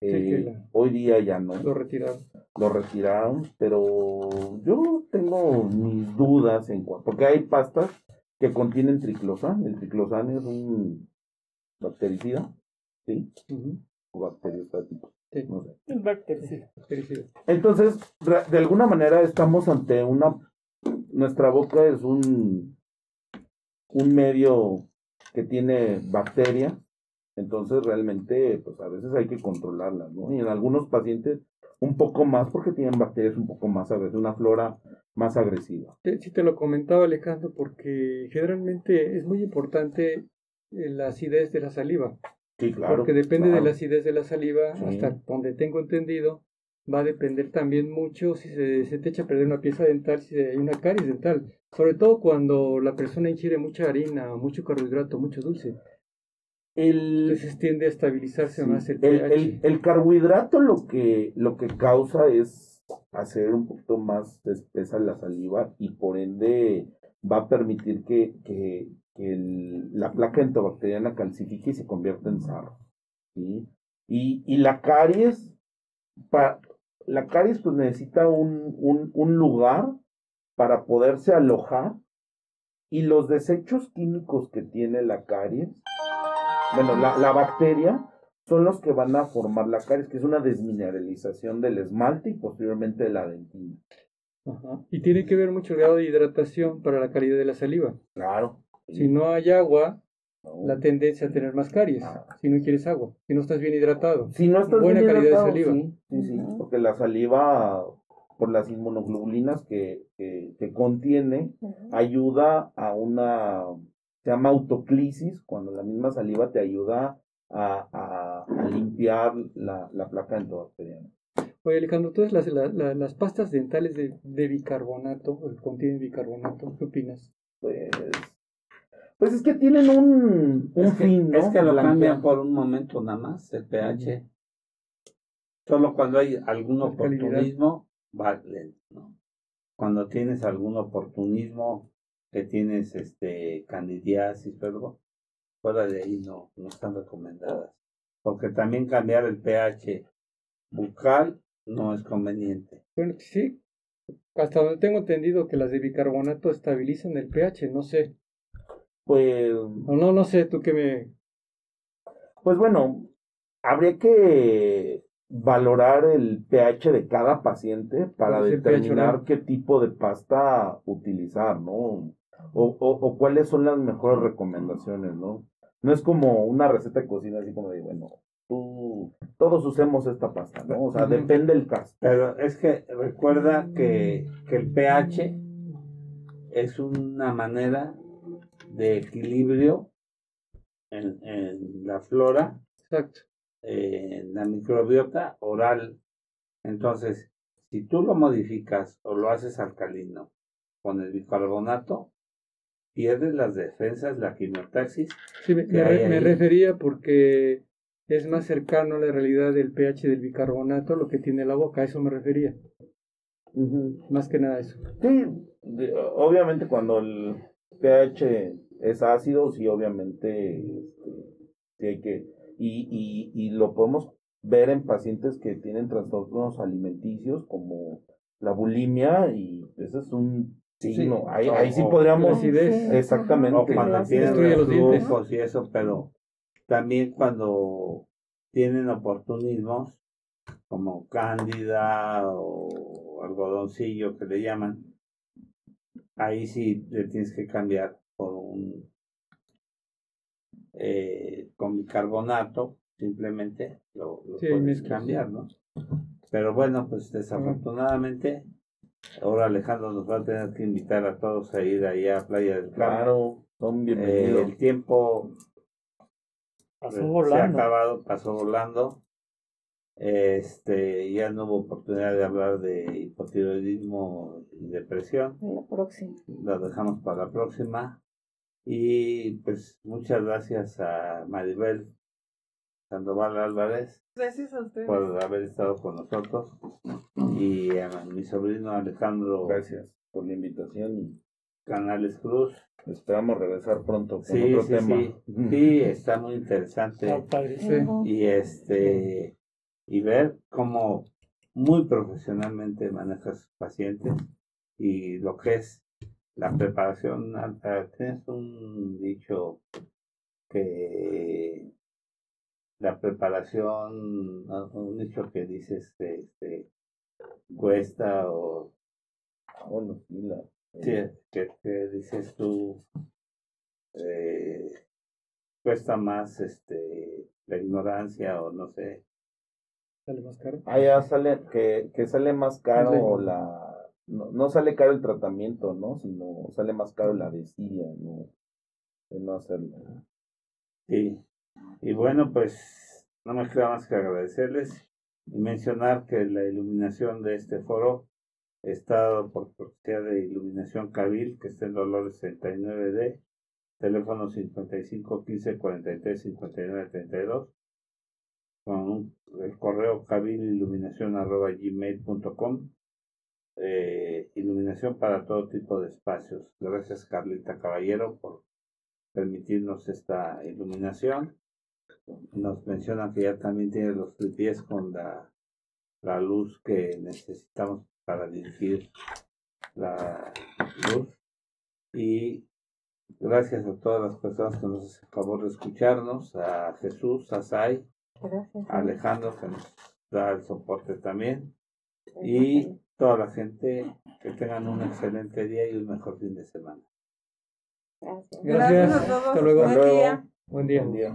Eh, hoy día ya no. Lo retiraron. Lo retiraron, pero yo tengo mis dudas en cuanto. Porque hay pastas que contienen triclosan. El triclosan es un bactericida, ¿sí? O bacteriostático. No sé. Bactericida. Entonces, de alguna manera estamos ante una. Nuestra boca es un, un medio que tiene bacterias. Entonces, realmente, pues a veces hay que controlarlas, ¿no? Y en algunos pacientes, un poco más porque tienen bacterias un poco más agresivas, una flora más agresiva. Sí, te lo comentaba Alejandro, porque generalmente es muy importante eh, la acidez de la saliva. Sí, claro. Porque depende de la acidez de la saliva, hasta donde tengo entendido, va a depender también mucho si se, se, te echa a perder una pieza dental, si hay una caries dental. Sobre todo cuando la persona ingiere mucha harina, mucho carbohidrato, mucho dulce. El, Entonces tiende a estabilizarse más el, el, el, el, carbohidrato lo que, lo que causa es hacer un poquito más espesa la saliva y por ende va a permitir que, que, la placa entobacteriana calcifique y se convierta en sarro. ¿sí? Y, y la caries, la caries pues necesita un, un, un lugar para poderse alojar y los desechos químicos que tiene la caries, bueno, la, la bacteria, son los que van a formar la caries, que es una desmineralización del esmalte y posteriormente de la dentina. Y tiene que ver mucho el grado de hidratación para la calidad de la saliva. Claro. Si no hay agua, la tendencia a tener más caries. Ah. Si no quieres agua, si no estás bien hidratado. Si no estás Buena calidad de saliva. Sí, sí, porque la saliva, por las inmunoglobulinas que, que, contiene, ayuda a una, se llama autoclisis, cuando la misma saliva te ayuda a, limpiar la, la placa endobacteriana. Oye, Alejandro, todas las, las pastas dentales de, de bicarbonato, contienen bicarbonato, ¿qué opinas? Pues, pues es que tienen un, un fin, ¿no? Es que lo cambian por un momento nada más, el pH. Solo cuando hay algún oportunismo, vale, ¿no? Cuando tienes algún oportunismo, que tienes este candidiasis, perdón, fuera de ahí no, no están recomendadas. porque también cambiar el pH bucal no es conveniente. Bueno, sí, hasta donde tengo entendido que las de bicarbonato estabilizan el pH, no sé. Pues. no, no sé, tú que me. Pues bueno, habría que valorar el pH de cada paciente para determinar qué tipo de pasta utilizar, ¿no? O, o, o, cuáles son las mejores recomendaciones, ¿no? No es como una receta de cocina así como de, bueno, tú, todos usemos esta pasta, ¿no? O sea, depende del caso. Pero es que recuerda que, que el pH es una manera de equilibrio en, en la flora, Exacto. en la microbiota oral. Entonces, si tú lo modificas o lo haces alcalino con el bicarbonato, pierdes las defensas, la quimiotaxis. Sí, me, me refería porque es más cercano a la realidad del pH del bicarbonato, lo que tiene la boca, a eso me refería. Más que nada eso. Sí, obviamente cuando el pH es ácido, sí, obviamente, este, sí hay que, y, y, y lo podemos ver en pacientes que tienen trastornos alimenticios como la bulimia y ese es un signo. ahí, ahí sí podríamos. Exactamente. O cuando tienen los dientes y eso, pero también cuando tienen oportunismos como cándida o algodoncillo que le llaman, ahí sí le tienes que cambiar por un eh, con bicarbonato, simplemente lo, puedes cambiar, ¿no? Pero bueno, pues desafortunadamente, ahora Alejandro nos va a tener que invitar a todos a ir allá a Playa del Carmen. Claro, son bienvenidos. el tiempo pasó volando. se ha acabado, pasó volando. Este, ya no hubo oportunidad de hablar de hipotiroidismo y depresión. La próxima. Lo dejamos para la próxima. Y pues muchas gracias a Maribel Sandoval Álvarez. Gracias a ustedes. Por haber estado con nosotros. Y a mi sobrino Alejandro. Gracias por la invitación. y Canales Cruz. Esperamos regresar pronto con sí, otro sí, tema. Sí. sí, está muy interesante. Y este y ver cómo muy profesionalmente manejas pacientes y lo que es la preparación alta. Tienes un dicho que la preparación, un dicho que dice este, este cuesta o bueno, sí, la, sí, que, que, dices tú eh, cuesta más este la ignorancia o no sé sale más caro ah ya sale que, que sale más caro la no, no sale caro el tratamiento, ¿no? Sino sale más caro la desidia, ¿no? De no hacerlo. Sí. Y bueno, pues no me queda más que agradecerles y mencionar que la iluminación de este foro está dado por cortesía de Iluminación Cabil, que está en Dolores 69D, teléfono 55 15 43 59 32, con el correo cabililuminación arroba gmail.com eh, iluminación para todo tipo de espacios. Gracias Carlita Caballero por permitirnos esta iluminación. Nos mencionan que ya también tiene los pies con la, la luz que necesitamos para dirigir la luz. Y gracias a todas las personas que nos hacen favor de escucharnos, a Jesús, a Sai, a Alejandro que nos da el soporte también. Y toda la gente que tengan un excelente día y un mejor fin de semana. Gracias. Gracias. Gracias a todos. Hasta luego. Buen día. Buen día. Buen día.